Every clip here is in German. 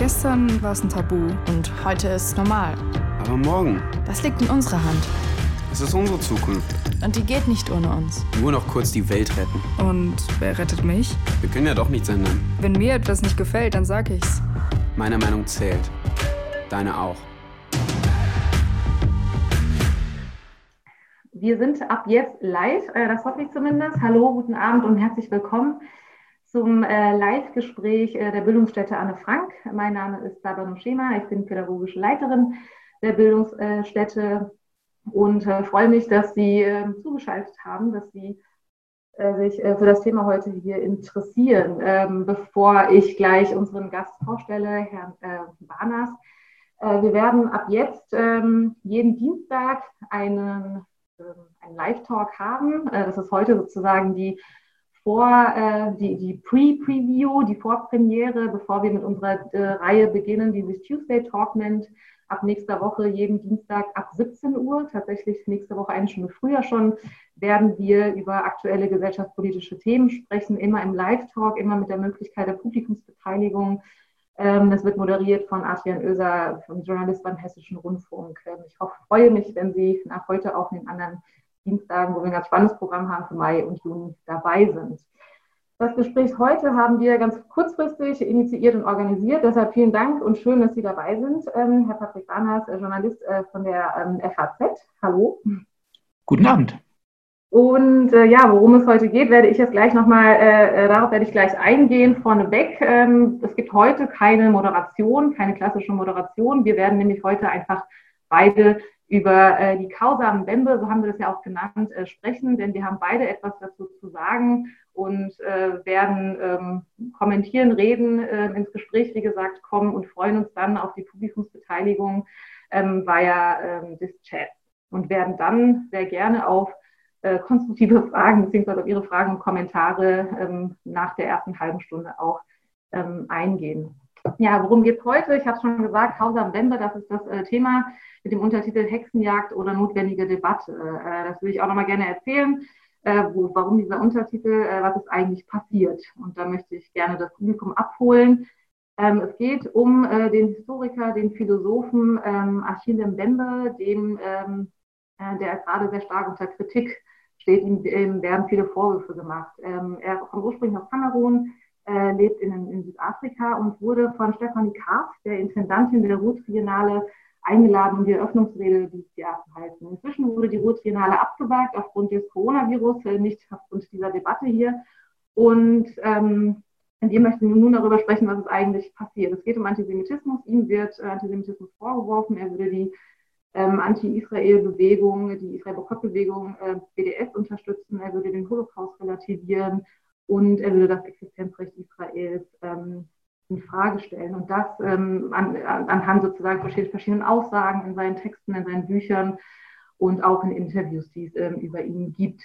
Gestern war es ein Tabu und heute ist es normal. Aber morgen, Das liegt in unserer Hand. es ist unsere Zukunft. Und die geht nicht ohne uns. Nur noch kurz die Welt retten. Und wer rettet mich? Wir können ja doch nichts ändern. Wenn mir etwas nicht gefällt, dann sag ich's. Meine Meinung zählt. Deine auch. Wir sind ab jetzt live, äh, das hoffe ich zumindest. Hallo, guten Abend und herzlich willkommen zum äh, Live-Gespräch äh, der Bildungsstätte Anne Frank. Mein Name ist Sabanum Schema, ich bin pädagogische Leiterin der Bildungsstätte und äh, freue mich, dass Sie äh, zugeschaltet haben, dass Sie äh, sich äh, für das Thema heute hier interessieren. Ähm, bevor ich gleich unseren Gast vorstelle, Herrn äh, äh, wir werden ab jetzt ähm, jeden Dienstag einen ähm, einen Live-Talk haben. Das ist heute sozusagen die Vor, äh, die, die Pre-Preview, die Vorpremiere, bevor wir mit unserer äh, Reihe beginnen, die sich Tuesday Talk nennt. Ab nächster Woche, jeden Dienstag ab 17 Uhr, tatsächlich nächste Woche eine Stunde früher schon, werden wir über aktuelle gesellschaftspolitische Themen sprechen, immer im Live-Talk, immer mit der Möglichkeit der Publikumsbeteiligung. Ähm, Das wird moderiert von Adrian Oeser, vom Journalist beim Hessischen Rundfunk. Ähm, Ich hoffe, freue mich, wenn Sie nach heute auch in den anderen Dienstagen, wo wir ein ganz spannendes Programm haben für Mai und Juni, dabei sind. Das Gespräch heute haben wir ganz kurzfristig initiiert und organisiert. Deshalb vielen Dank und schön, dass Sie dabei sind. Ähm, Herr Patrick Barnas, äh, Journalist äh, von der ähm, FAZ. Hallo. Guten Abend. Und äh, ja, worum es heute geht, werde ich jetzt gleich nochmal, äh, äh, darauf werde ich gleich eingehen, vorneweg. Ähm, es gibt heute keine Moderation, keine klassische Moderation. Wir werden nämlich heute einfach beide über äh, die Causa Mbembe, so haben wir das ja auch genannt, äh, sprechen, denn wir haben beide etwas dazu zu sagen und äh, werden ähm, kommentieren, reden, äh, ins Gespräch, wie gesagt, kommen und freuen uns dann auf die Publikumsbeteiligung ähm, via ähm, des Chats und werden dann sehr gerne auf äh, konstruktive Fragen beziehungsweise auf Ihre Fragen und Kommentare ähm, nach der ersten halben Stunde auch ähm, eingehen. Ja, worum geht es heute? Ich habe es schon gesagt, Causa Mbembe, das ist das äh, Thema mit dem Untertitel Hexenjagd oder notwendige Debatte. Äh, das will ich auch nochmal gerne erzählen, äh, wo, warum dieser Untertitel, äh, was ist eigentlich passiert. Und da möchte ich gerne das Publikum abholen. Ähm, es geht um äh, den Historiker, den Philosophen ähm, Achille Mbembe, dem, ähm, äh, der gerade sehr stark unter Kritik steht. Ihm ähm, werden viele Vorwürfe gemacht. Ähm, er kommt ursprünglich aus Kamerun, äh, lebt in, in Südafrika und wurde von Stefanie Karp, der Intendantin der Ruhr-Triennale, eingeladen, um die Eröffnungsrede dieses Jahr zu halten. Inzwischen wurde die Ruhr-Triennale abgesagt aufgrund des Coronavirus, äh, nicht aufgrund dieser Debatte hier. Und ähm, wir möchten nun darüber sprechen, was ist eigentlich passiert. Es geht um Antisemitismus. Ihm wird äh, Antisemitismus vorgeworfen. Er würde die ähm, Anti-Israel-Bewegung, die Israel-Boykott-Bewegung äh, BDS unterstützen. Er würde den Holocaust relativieren und er würde das Existenzrecht Israels ähm, in Frage stellen. Und das ähm, an, an, anhand sozusagen verschiedenen Aussagen in seinen Texten, in seinen Büchern und auch in Interviews, die es ähm, über ihn gibt.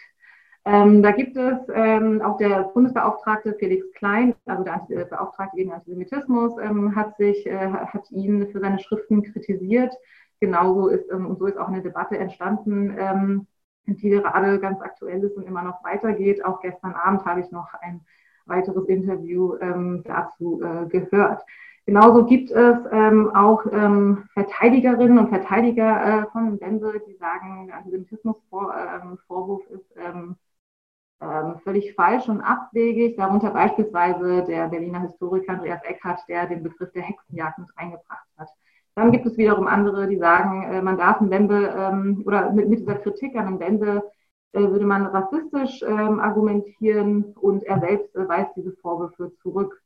Ähm, da gibt es ähm, auch der Bundesbeauftragte Felix Klein, also der Beauftragte gegen Antisemitismus, ähm, hat sich, äh, hat ihn für seine Schriften kritisiert. Genauso ist, ähm, und so ist auch eine Debatte entstanden, ähm, die gerade ganz aktuell ist und immer noch weitergeht. Auch gestern Abend habe ich noch ein weiteres Interview ähm, dazu äh, gehört. Genauso gibt es ähm, auch ähm, Verteidigerinnen und Verteidiger äh, von Benze, die sagen, der Antisemitismusvorwurf ähm, ist ähm, ähm, völlig falsch und abwegig. Darunter beispielsweise der Berliner Historiker Andreas Eckhardt, der den Begriff der Hexenjagd mit eingebracht hat. Dann gibt es wiederum andere, die sagen, äh, man darf Mbembe ähm, oder mit, mit dieser Kritik an Mbembe äh, würde man rassistisch ähm, argumentieren und er selbst äh, weist diese Vorwürfe zurück.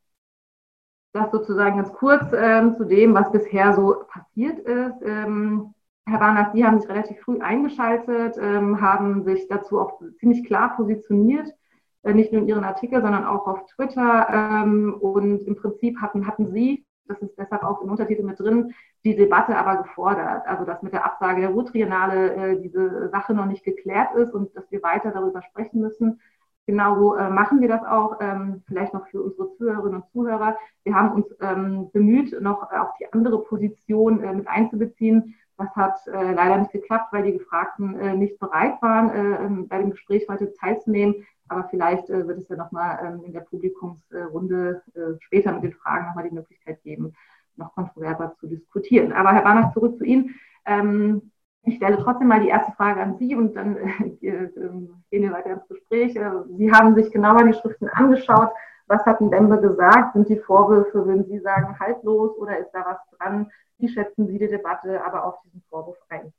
Das sozusagen ganz kurz ähm, zu dem, was bisher so passiert ist. Ähm, Herr Barnas, Sie haben sich relativ früh eingeschaltet, ähm, haben sich dazu auch ziemlich klar positioniert, äh, nicht nur in Ihren Artikeln, sondern auch auf Twitter. Ähm, und im Prinzip hatten, hatten Sie, das ist deshalb auch im Untertitel mit drin, die Debatte aber gefordert. Also dass mit der Absage der Ruhr-Triennale äh, diese Sache noch nicht geklärt ist und dass wir weiter darüber sprechen müssen. Genauso äh, machen wir das auch, ähm, vielleicht noch für unsere Zuhörerinnen und Zuhörer. Wir haben uns ähm, bemüht, noch auch die andere Position äh, mit einzubeziehen. Das hat äh, leider nicht geklappt, weil die Gefragten äh, nicht bereit waren, äh, bei dem Gespräch heute teilzunehmen. Aber vielleicht äh, wird es ja nochmal ähm, in der Publikumsrunde äh, später mit den Fragen nochmal die Möglichkeit geben. Noch kontroverser zu diskutieren. Aber Herr Barnach, zurück zu Ihnen. Ähm, ich stelle trotzdem mal die erste Frage an Sie und dann äh, gehen wir weiter ins Gespräch. Äh, Sie haben sich genauer die Schriften angeschaut. Was hat ein Dembe gesagt? Sind die Vorwürfe, würden Sie sagen, haltlos oder ist da was dran? Wie schätzen Sie die Debatte aber auf diesen Vorwurf ein?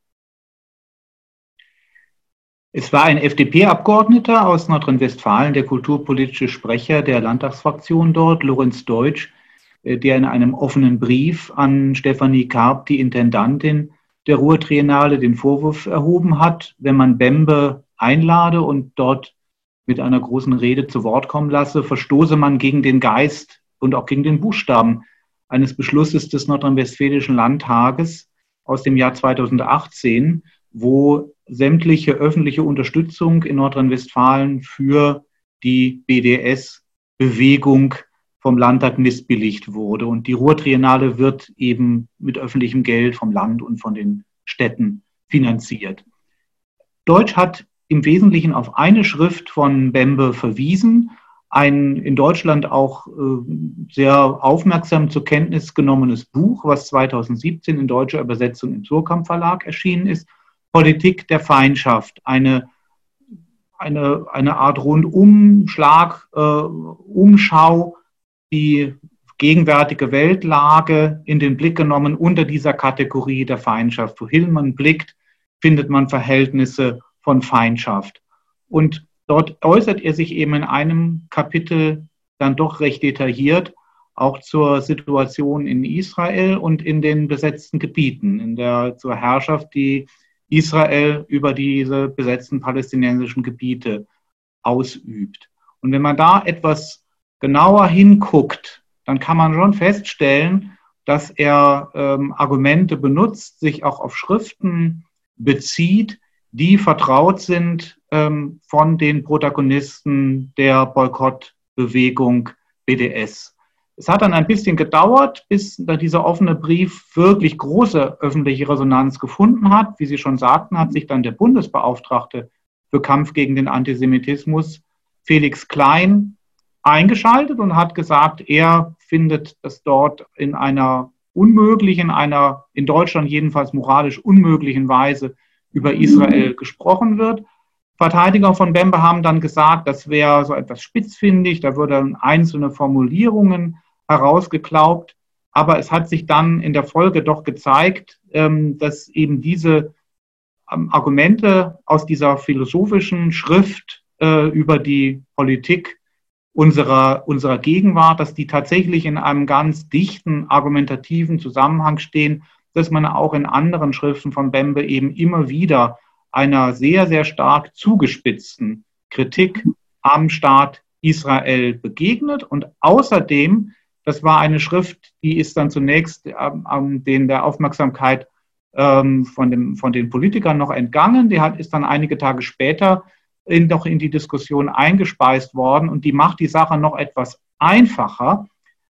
Es war ein FDP-Abgeordneter aus Nordrhein-Westfalen, der kulturpolitische Sprecher der Landtagsfraktion dort, Lorenz Deutsch, der in einem offenen Brief an Stefanie Karp, die Intendantin, der Ruhrtriennale den Vorwurf erhoben hat, wenn man Bembe einlade und dort mit einer großen Rede zu Wort kommen lasse, verstoße man gegen den Geist und auch gegen den Buchstaben eines Beschlusses des Nordrhein-Westfälischen Landtages aus dem Jahr 2018, wo sämtliche öffentliche Unterstützung in Nordrhein-Westfalen für die BDS-Bewegung vom Landtag missbilligt wurde. Und die Ruhrtriennale wird eben mit öffentlichem Geld vom Land und von den Städten finanziert. Deutsch hat im Wesentlichen auf eine Schrift von Bembe verwiesen, ein in Deutschland auch äh, sehr aufmerksam zur Kenntnis genommenes Buch, was 2017 in deutscher Übersetzung im Surkamp Verlag erschienen ist, Politik der Feindschaft, eine, eine, eine Art Rundumschlag, äh, Umschau die gegenwärtige Weltlage in den Blick genommen unter dieser Kategorie der Feindschaft. Wohin man blickt, findet man Verhältnisse von Feindschaft. Und dort äußert er sich eben in einem Kapitel dann doch recht detailliert auch zur Situation in Israel und in den besetzten Gebieten, in der zur Herrschaft, die Israel über diese besetzten palästinensischen Gebiete ausübt. Und wenn man da etwas genauer hinguckt, dann kann man schon feststellen, dass er ähm, Argumente benutzt, sich auch auf Schriften bezieht, die vertraut sind ähm, von den Protagonisten der Boykottbewegung BDS. Es hat dann ein bisschen gedauert, bis dieser offene Brief wirklich große öffentliche Resonanz gefunden hat. Wie Sie schon sagten, hat sich dann der Bundesbeauftragte für Kampf gegen den Antisemitismus, Felix Klein, eingeschaltet und hat gesagt, er findet, dass dort in einer unmöglichen, einer in Deutschland jedenfalls moralisch unmöglichen Weise über Israel gesprochen wird. Verteidiger von Bembe haben dann gesagt, das wäre so etwas spitzfindig, da würden einzelne Formulierungen herausgeklaubt. Aber es hat sich dann in der Folge doch gezeigt, ähm, dass eben diese ähm, Argumente aus dieser philosophischen Schrift äh, über die Politik unserer, unserer Gegenwart, dass die tatsächlich in einem ganz dichten argumentativen Zusammenhang stehen, dass man auch in anderen Schriften von Bembe eben immer wieder einer sehr, sehr stark zugespitzten Kritik am Staat Israel begegnet. Und außerdem, das war eine Schrift, die ist dann zunächst ähm, den der Aufmerksamkeit ähm, von, dem, von den Politikern noch entgangen. Die hat, ist dann einige Tage später in, noch in die Diskussion eingespeist worden und die macht die Sache noch etwas einfacher.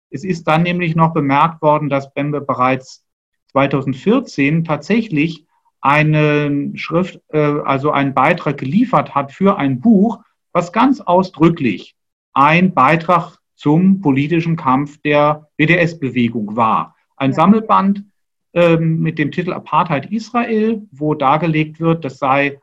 Es ist dann nämlich noch bemerkt worden, dass Bembe bereits 2014 tatsächlich eine Schrift, äh, also einen Beitrag geliefert hat für ein Buch, was ganz ausdrücklich ein Beitrag zum politischen Kampf der BDS-Bewegung war. Ein Sammelband ähm, mit dem Titel Apartheid Israel, wo dargelegt wird, das sei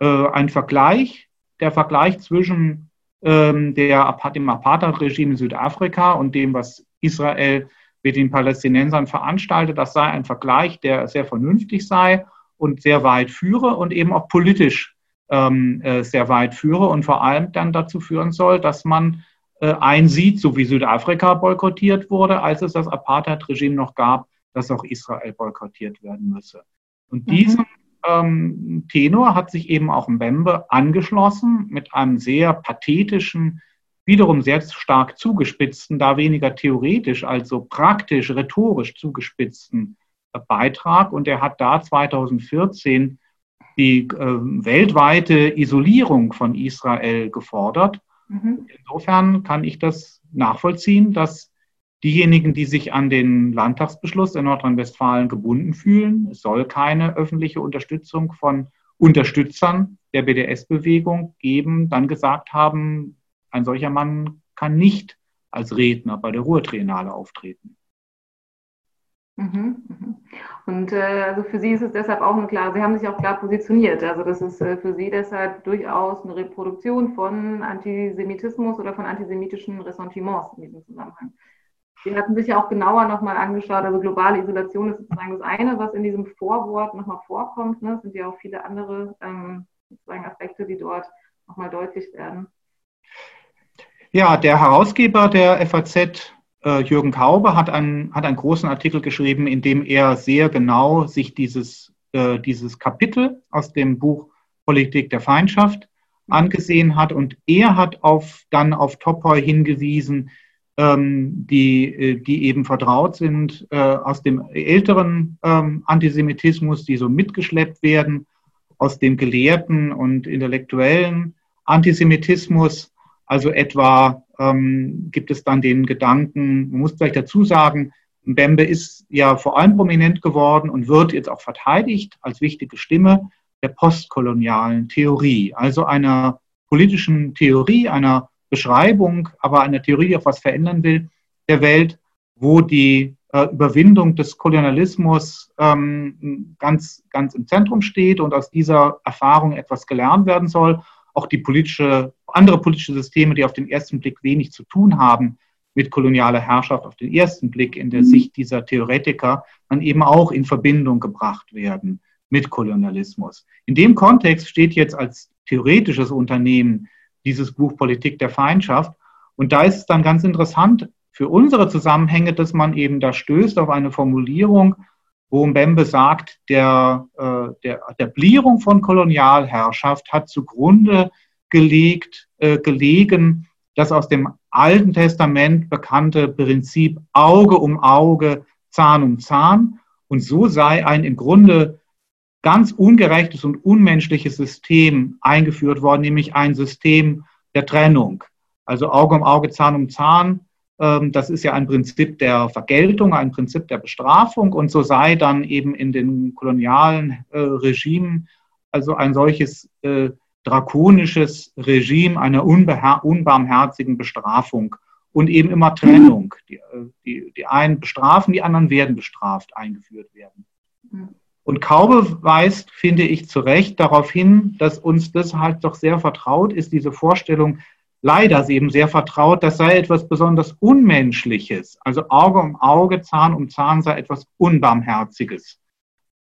äh, ein Vergleich der Vergleich zwischen ähm, der, dem Apartheid-Regime in Südafrika und dem, was Israel mit den Palästinensern veranstaltet, das sei ein Vergleich, der sehr vernünftig sei und sehr weit führe und eben auch politisch ähm, äh, sehr weit führe und vor allem dann dazu führen soll, dass man äh, einsieht, so wie Südafrika boykottiert wurde, als es das Apartheid-Regime noch gab, dass auch Israel boykottiert werden müsse. Und mhm. Ähm, Tenor hat sich eben auch Mbembe angeschlossen mit einem sehr pathetischen, wiederum sehr stark zugespitzten, da weniger theoretisch als so praktisch, rhetorisch zugespitzten äh, Beitrag. Und er hat da 2014 die äh, weltweite Isolierung von Israel gefordert. Mhm. Insofern kann ich das nachvollziehen, dass diejenigen, die sich an den Landtagsbeschluss in Nordrhein-Westfalen gebunden fühlen. Es soll keine öffentliche Unterstützung von Unterstützern der BDS-Bewegung geben, dann gesagt haben, ein solcher Mann kann nicht als Redner bei der Ruhrtriennale auftreten. Mhm, mhm. Und äh, also für Sie ist es deshalb auch eine klar, Sie haben sich auch klar positioniert. Also das ist äh, für Sie deshalb durchaus eine Reproduktion von Antisemitismus oder von antisemitischen Ressentiments in diesem Zusammenhang. Sie hatten sich ja auch genauer nochmal angeschaut, also globale Isolation ist sozusagen das eine, was in diesem Vorwort nochmal vorkommt. Ne? Es sind ja auch viele andere ähm, sozusagen Aspekte, die dort nochmal deutlich werden. Ja, der Herausgeber der FAZ äh, Jürgen Kaube hat einen, hat einen großen Artikel geschrieben, in dem er sehr genau sich dieses, äh, dieses Kapitel aus dem Buch Politik der Feindschaft angesehen hat. Und er hat auf, dann auf Topoi hingewiesen, die, äh, die eben vertraut sind äh, aus dem älteren ähm, Antisemitismus, die so mitgeschleppt werden, aus dem gelehrten und intellektuellen Antisemitismus. Also etwa ähm, gibt es dann den Gedanken, man muss vielleicht dazu sagen, Mbembe ist ja vor allem prominent geworden und wird jetzt auch verteidigt als wichtige Stimme der postkolonialen Theorie, also einer politischen Theorie, einer Beschreibung, aber einer Theorie, die auch was verändern will, der Welt, wo die äh, Überwindung des Kolonialismus ähm, ganz, ganz im Zentrum steht und aus dieser Erfahrung etwas gelernt werden soll. Auch die politische andere politische Systeme, die auf den ersten Blick wenig zu tun haben mit kolonialer Herrschaft, auf den ersten Blick in der mhm. Sicht dieser Theoretiker, dann eben auch in Verbindung gebracht werden mit Kolonialismus. In dem Kontext steht jetzt als theoretisches Unternehmen dieses Buch Politik der Feindschaft. Und da ist es dann ganz interessant für unsere Zusammenhänge, dass man eben da stößt auf eine Formulierung, wo Mbembe sagt, der, äh, der Etablierung von Kolonialherrschaft hat zugrunde gelegt, äh, gelegen, das aus dem Alten Testament bekannte Prinzip Auge um Auge, Zahn um Zahn. Und so sei ein im Grunde ganz ungerechtes und unmenschliches System eingeführt worden, nämlich ein System der Trennung. Also Auge um Auge, Zahn um Zahn. Ähm, das ist ja ein Prinzip der Vergeltung, ein Prinzip der Bestrafung. Und so sei dann eben in den kolonialen äh, Regimen also ein solches äh, drakonisches Regime einer unbarmherzigen Bestrafung und eben immer Trennung. Die, die, die einen bestrafen, die anderen werden bestraft, eingeführt werden. Und Kaube weist, finde ich, zu Recht darauf hin, dass uns das halt doch sehr vertraut ist, diese Vorstellung, leider ist eben sehr vertraut, das sei etwas besonders Unmenschliches. Also Auge um Auge, Zahn um Zahn sei etwas Unbarmherziges.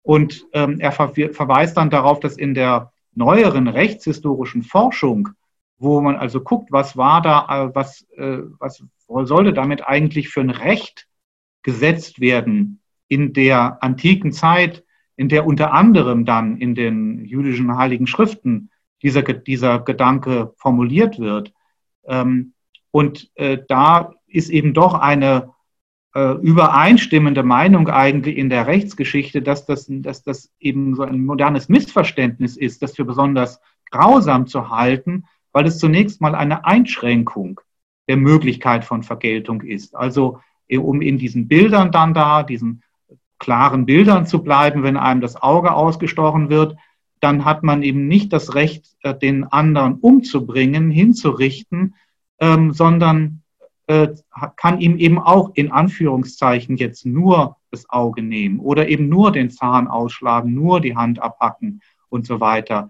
Und ähm, er ver verweist dann darauf, dass in der neueren rechtshistorischen Forschung, wo man also guckt, was war da, äh, was, äh, was sollte damit eigentlich für ein Recht gesetzt werden in der antiken Zeit, in der unter anderem dann in den jüdischen heiligen Schriften dieser, dieser Gedanke formuliert wird. Ähm, und äh, da ist eben doch eine äh, übereinstimmende Meinung eigentlich in der Rechtsgeschichte, dass das, dass das eben so ein modernes Missverständnis ist, das für besonders grausam zu halten, weil es zunächst mal eine Einschränkung der Möglichkeit von Vergeltung ist. Also um in diesen Bildern dann da, diesen klaren Bildern zu bleiben, wenn einem das Auge ausgestochen wird, dann hat man eben nicht das Recht, äh, den anderen umzubringen, hinzurichten, ähm, sondern äh, kann ihm eben auch in Anführungszeichen jetzt nur das Auge nehmen oder eben nur den Zahn ausschlagen, nur die Hand abhacken und so weiter.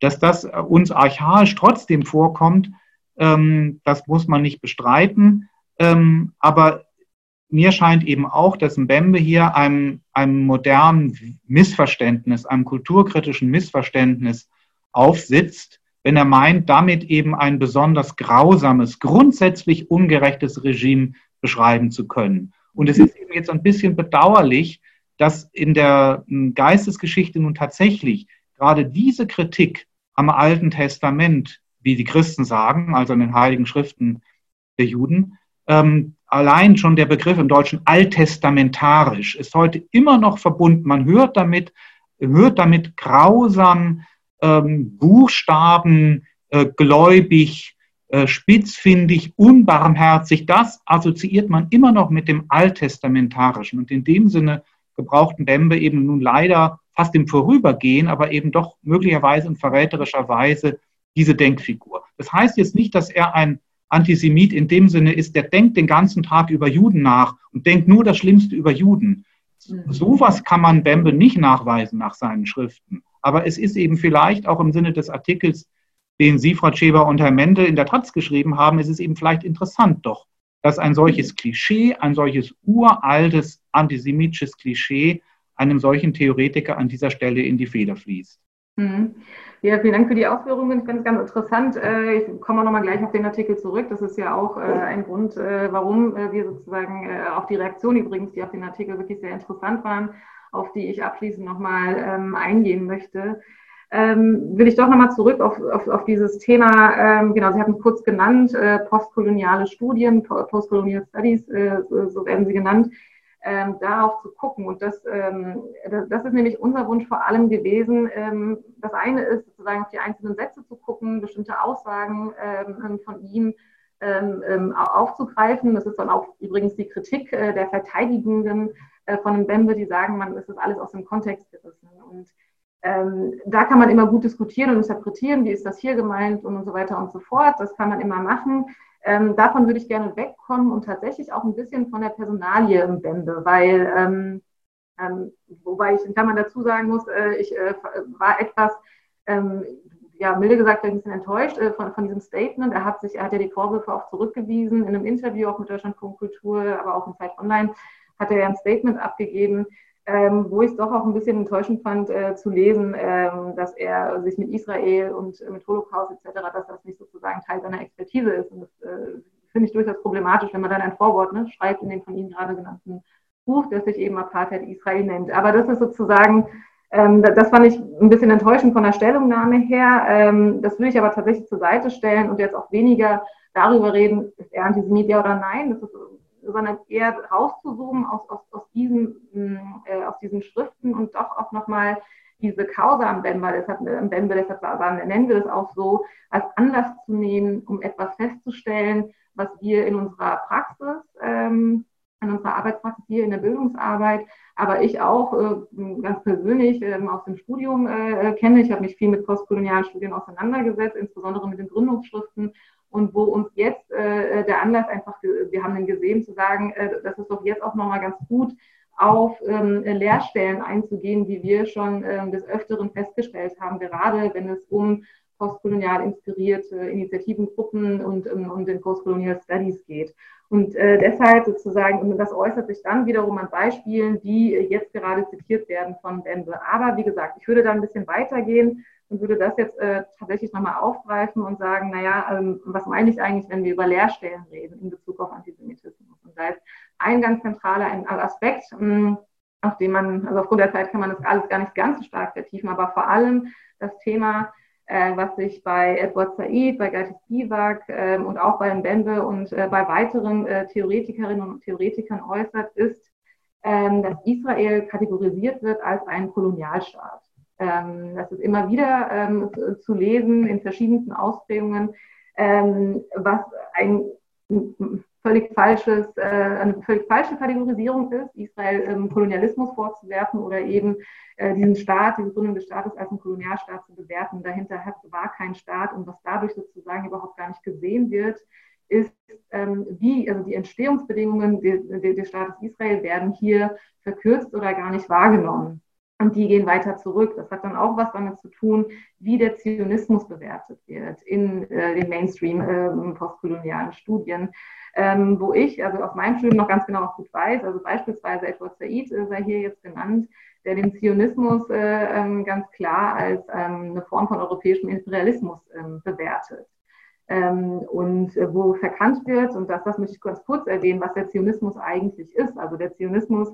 Dass das uns archaisch trotzdem vorkommt, ähm, das muss man nicht bestreiten. Ähm, aber mir scheint eben auch, dass Mbembe hier einem, einem modernen Missverständnis, einem kulturkritischen Missverständnis aufsitzt, wenn er meint, damit eben ein besonders grausames, grundsätzlich ungerechtes Regime beschreiben zu können. Und es ist eben jetzt ein bisschen bedauerlich, dass in der hm, Geistesgeschichte nun tatsächlich gerade diese Kritik am Alten Testament, wie die Christen sagen, also an den heiligen Schriften der Juden, ähm, allein schon der Begriff im Deutschen alttestamentarisch ist heute immer noch verbunden. Man hört damit, hört damit grausam ähm, Buchstaben äh, gläubig, äh, spitzfindig, unbarmherzig, das assoziiert man immer noch mit dem Alttestamentarischen. Und in dem Sinne gebrauchten Bembe eben nun leider fast im Vorübergehen, aber eben doch möglicherweise in verräterischer Weise diese Denkfigur. Das heißt jetzt nicht, dass er ein Antisemit in dem Sinne ist, der denkt den ganzen Tag über Juden nach und denkt nur das Schlimmste über Juden, Mhm. Sowas kann man Bembe nicht nachweisen nach seinen Schriften. Aber es ist eben vielleicht auch im Sinne des Artikels, den Sie, Frau Scheber und Herr Mende in der Taz geschrieben haben, ist es eben vielleicht interessant doch, dass ein solches Klischee, ein solches uraltes antisemitisches Klischee einem solchen Theoretiker an dieser Stelle in die Feder fließt. Mhm. Ja, vielen Dank für die Ausführungen. Ich finde es ganz interessant. Äh, ich komme auch nochmal gleich auf den Artikel zurück. Das ist ja auch äh, ein Grund, äh, warum wir sozusagen auch die Reaktion übrigens, die auf den Artikel wirklich sehr interessant waren, auf die ich abschließend nochmal ähm, eingehen möchte. Ähm, will ich doch nochmal zurück auf, auf, auf dieses Thema, ähm, genau, Sie hatten es kurz genannt, postkoloniale Studien, Postcolonial Studies, so werden sie genannt ähm, darauf zu gucken. Und das, ähm, das, das, ist nämlich unser Wunsch vor allem gewesen. Ähm, das eine ist sozusagen auf die einzelnen Sätze zu gucken, bestimmte Aussagen ähm, von ihm ähm, ähm, aufzugreifen. Das ist dann auch übrigens die Kritik äh, der Verteidigenden äh, von Mbembe, die sagen, man ist das alles aus dem Kontext gerissen. Und da kann man immer gut diskutieren und interpretieren, wie ist das hier gemeint und, und so weiter und so fort. Das kann man immer machen. Ähm, davon würde ich gerne wegkommen und tatsächlich auch ein bisschen von der Personalie im Bände, weil, ähm, ähm, wobei ich in Klammern dazu sagen muss, äh, ich äh, war etwas, ähm, ja, milde gesagt, ein bisschen enttäuscht äh, von, von diesem Statement. Er hat sich, er hat ja die Vorwürfe auch zurückgewiesen in einem Interview auch mit Deutschlandfunk Kultur, aber auch in Zeit Online hat er ja ein Statement abgegeben, ähm, wo ich es doch auch ein bisschen enttäuschend fand äh, zu lesen, ähm, dass er sich mit Israel und äh, mit Holocaust etc., dass das nicht sozusagen Teil seiner Expertise ist. Und das äh, finde ich durchaus problematisch, wenn man dann ein Vorwort ne, schreibt in dem von Ihnen gerade genannten Buch, das sich eben Apartheid Israel nennt. Aber das ist sozusagen, ähm, das fand ich ein bisschen enttäuschend von der Stellungnahme her. Ähm, das will ich aber tatsächlich zur Seite stellen und jetzt auch weniger darüber reden, ist er Antisemit, ja oder nein. Das ist sondern eher rauszuzoomen aus, aus, aus, diesen, mm, äh, aus diesen Schriften und doch auch nochmal diese Causa am Bemba, deshalb, am Bemba, deshalb nennen wir das auch so, als Anlass zu nehmen, um etwas festzustellen, was wir in unserer Praxis, ähm, in unserer Arbeitspraxis hier in der Bildungsarbeit, aber ich auch äh, ganz persönlich äh, aus dem Studium äh, kenne. Ich habe mich viel mit postkolonialen Studien auseinandergesetzt, insbesondere mit den Gründungsschriften und wo uns jetzt äh, der Anlass einfach, wir haben den gesehen, zu sagen, äh, das ist doch jetzt auch nochmal ganz gut, auf ähm, Lehrstellen einzugehen, wie wir schon ähm, des Öfteren festgestellt haben, gerade wenn es um postkolonial inspirierte Initiativengruppen und um, um den Postcolonial Studies geht. Und äh, deshalb sozusagen, und das äußert sich dann wiederum an Beispielen, die jetzt gerade zitiert werden von Bembe. Aber wie gesagt, ich würde da ein bisschen weitergehen und würde das jetzt äh, tatsächlich nochmal aufgreifen und sagen, naja, ähm, was meine ich eigentlich, wenn wir über Lehrstellen reden in Bezug auf Antisemitismus? Und da ist ein ganz zentraler Aspekt, mh, hm, auf den man, also aufgrund der Zeit kann man das alles gar nicht ganz so stark vertiefen, aber vor allem das Thema, äh, was sich bei Edward Said, bei Gati Spivak äh, und auch bei Mbembe und äh, bei weiteren äh, Theoretikerinnen und Theoretikern äußert, ist, ähm, dass Israel kategorisiert wird als ein Kolonialstaat. Ähm, das ist immer wieder ähm, zu lesen in verschiedensten Ausprägungen, ähm, was ein völlig falsches, äh, eine völlig falsche Kategorisierung ist, Israel Kolonialismus vorzuwerfen oder eben äh, diesen Staat, diese Gründung des Staates als einen Kolonialstaat zu bewerten. Dahinter war kein Staat und was dadurch sozusagen überhaupt gar nicht gesehen wird, ist, wie, also die Entstehungsbedingungen des, des Staates Israel werden hier verkürzt oder gar nicht wahrgenommen. Und die gehen weiter zurück. Das hat dann auch was damit zu tun, wie der Zionismus bewertet wird in äh, den Mainstream äh, postkolonialen Studien. Ähm, wo ich, also aus meinem Studium noch ganz genau auch gut weiß, also beispielsweise Edward Said äh, sei hier jetzt genannt, der den Zionismus äh, ähm, ganz klar als ähm, eine Form von europäischem Imperialismus ähm, bewertet. Ähm, und äh, wo verkannt wird, und das, das möchte ich ganz kurz erwähnen, was der Zionismus eigentlich ist. Also der Zionismus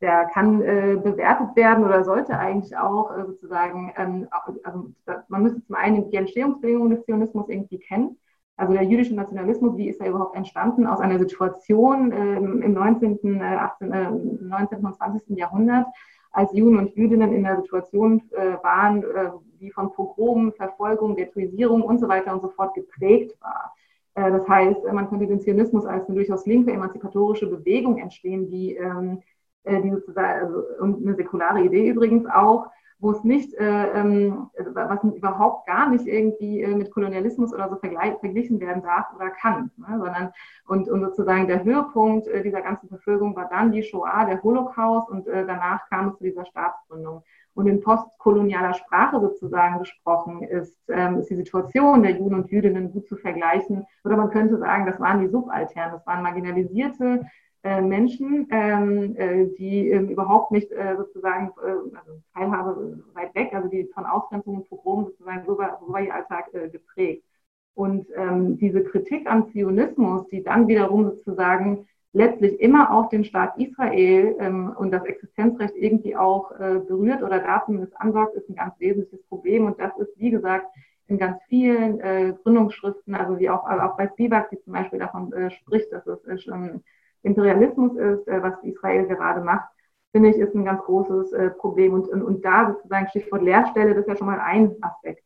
der kann äh, bewertet werden oder sollte eigentlich auch äh, sozusagen, ähm, also man müsste zum einen die Entstehungsbedingungen des Zionismus irgendwie kennen. Also der jüdische Nationalismus, wie ist er überhaupt entstanden aus einer Situation ähm, im 19., 18., äh, 19. und 20. Jahrhundert, als Juden und Jüdinnen in der Situation äh, waren, äh, die von Pogromen, Verfolgung, Ghettoisierung und so weiter und so fort geprägt war. Äh, das heißt, man könnte den Zionismus als eine durchaus linke emanzipatorische Bewegung entstehen, die ähm, äh, die sozusagen, also, und eine säkulare Idee übrigens auch, wo es nicht, äh, ähm, was überhaupt gar nicht irgendwie äh, mit Kolonialismus oder so verglichen werden darf oder kann, ne? sondern und, und sozusagen der Höhepunkt äh, dieser ganzen Verfolgung war dann die Shoah, der Holocaust und äh, danach kam es zu dieser Staatsgründung. Und in postkolonialer Sprache sozusagen gesprochen ist, ähm, ist die Situation der Juden und Jüdinnen gut zu vergleichen. Oder man könnte sagen, das waren die Subalternen, das waren marginalisierte äh, Menschen, ähm, äh, die ähm, überhaupt nicht äh, sozusagen äh, also Teilhabe weit weg, also die von Ausgrenzung und Pogromen sozusagen so war, so war ihr Alltag äh, geprägt. Und ähm, diese Kritik am Zionismus, die dann wiederum sozusagen letztlich immer auch den Staat Israel ähm, und das Existenzrecht irgendwie auch äh, berührt oder da zumindest ansorgt, ist ein ganz wesentliches Problem. Und das ist, wie gesagt, in ganz vielen äh, Gründungsschriften, also wie auch, auch bei Spivak, die zum Beispiel davon äh, spricht, dass es schon Imperialismus ist, äh, was Israel gerade macht, finde ich, ist ein ganz großes äh, Problem. Und, und, und da sozusagen Stichwort Leerstelle, das ist ja schon mal ein Aspekt,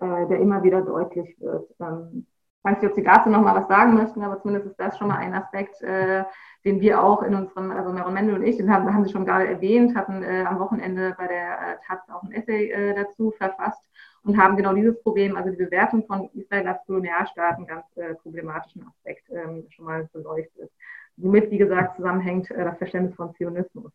äh, der immer wieder deutlich wird. Ähm, ich weiß nicht, ob Sie dazu noch mal was sagen möchten, aber zumindest ist das schon mal ein Aspekt, äh, den wir auch in unserem, also Meron Mendel und ich, den haben, haben Sie schon gerade erwähnt, hatten äh, am Wochenende bei der äh, Taz auch ein Essay äh, dazu verfasst und haben genau dieses Problem, also die Bewertung von Israel als Kolonialstaaten, ganz äh, problematischen Aspekt ähm, schon mal beleuchtet womit, wie gesagt, zusammenhängt äh, das Verständnis von Zionismus.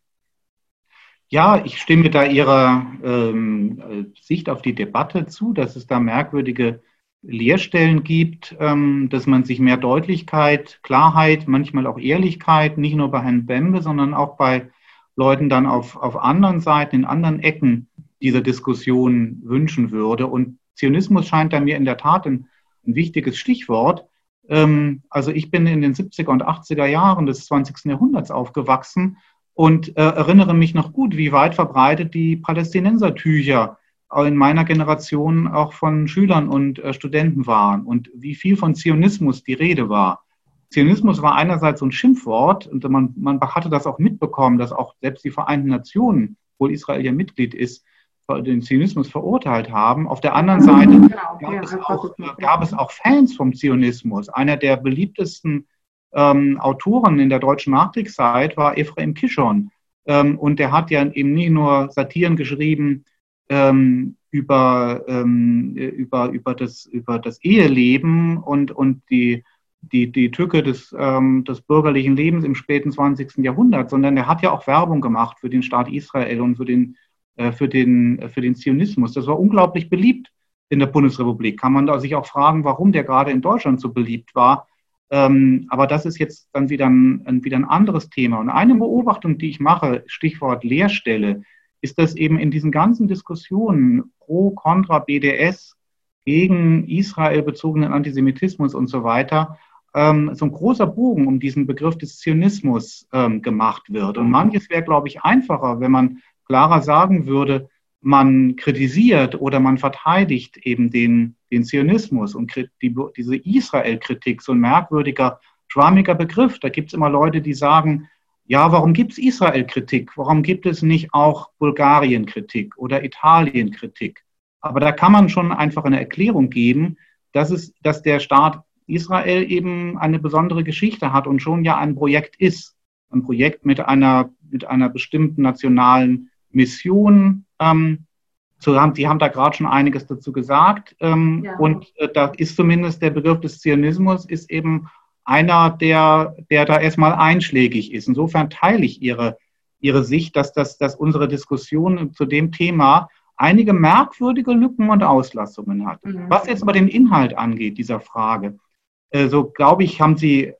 Ja, ich stimme da Ihrer ähm, äh, Sicht auf die Debatte zu, dass es da merkwürdige Leerstellen gibt, ähm, dass man sich mehr Deutlichkeit, Klarheit, manchmal auch Ehrlichkeit, nicht nur bei Herrn Bembe, sondern auch bei Leuten dann auf, auf anderen Seiten, in anderen Ecken dieser Diskussion wünschen würde. Und Zionismus scheint da mir in der Tat ein, ein wichtiges Stichwort. Ähm, also ich bin in den 70er und 80er Jahren des 20. Jahrhunderts aufgewachsen und äh, erinnere mich noch gut, wie weit verbreitet die Palästinensertücher in meiner Generation auch von Schülern und äh, Studenten waren und wie viel von Zionismus die Rede war. Zionismus war einerseits so ein Schimpfwort und man, man hatte das auch mitbekommen, dass auch selbst die Vereinten Nationen, obwohl Israel ja Mitglied ist, den Zionismus verurteilt haben. Auf der anderen Seite genau, gab, ja, es auch, gab, es auch, Fans vom Zionismus. Einer der beliebtesten ähm, Autoren in der deutschen Nachkriegszeit war Ephraim Kishon. Ähm, und der hat ja eben nicht nur Satiren geschrieben ähm, über, ähm, über, über, das, über das Eheleben und, und die, die, die Tücke des, ähm, des bürgerlichen Lebens im späten 20. Jahrhundert, sondern er hat ja auch Werbung gemacht für den Staat Israel und für den äh, für den, für den Zionismus. Das war unglaublich beliebt in der Bundesrepublik. Kann man da sich auch fragen, warum der gerade in Deutschland so beliebt war. Ähm, aber das ist jetzt dann wieder ein, wieder ein anderes Thema. Und eine Beobachtung, die ich mache, Stichwort Lehrstelle, ist, dass eben in diesen ganzen Diskussionen pro, contra BDS, gegen Israel bezogenen Antisemitismus und so weiter, ähm, so ein großer Bogen um diesen Begriff des Zionismus ähm, gemacht wird. Und manches wäre, glaube ich, einfacher, wenn man klarer sagen würde, man kritisiert oder man verteidigt eben den, den Zionismus und die, diese Israel-Kritik, so ein merkwürdiger, schwammiger Begriff. Da gibt es immer Leute, die sagen, ja, warum gibt es Israel-Kritik? Warum gibt es nicht auch Bulgarien-Kritik oder Italien-Kritik? Aber da kann man schon einfach eine Erklärung geben, dass, es, dass der Staat Israel eben eine besondere Geschichte hat und schon ja ein Projekt ist. Ein Projekt mit einer, mit einer bestimmten nationalen Mission ähm, zu haben. Sie haben da gerade schon einiges dazu gesagt. Ähm, ja. Und äh, da ist zumindest der Begriff des Zionismus ist eben einer, der, der da erstmal einschlägig ist. Insofern teile ich Ihre, Ihre Sicht, dass, das, dass unsere Diskussion zu dem Thema einige merkwürdige Lücken und Auslassungen hat. Mhm. Was jetzt aber den Inhalt angeht, dieser Frage, äh, so glaube ich, haben Sie,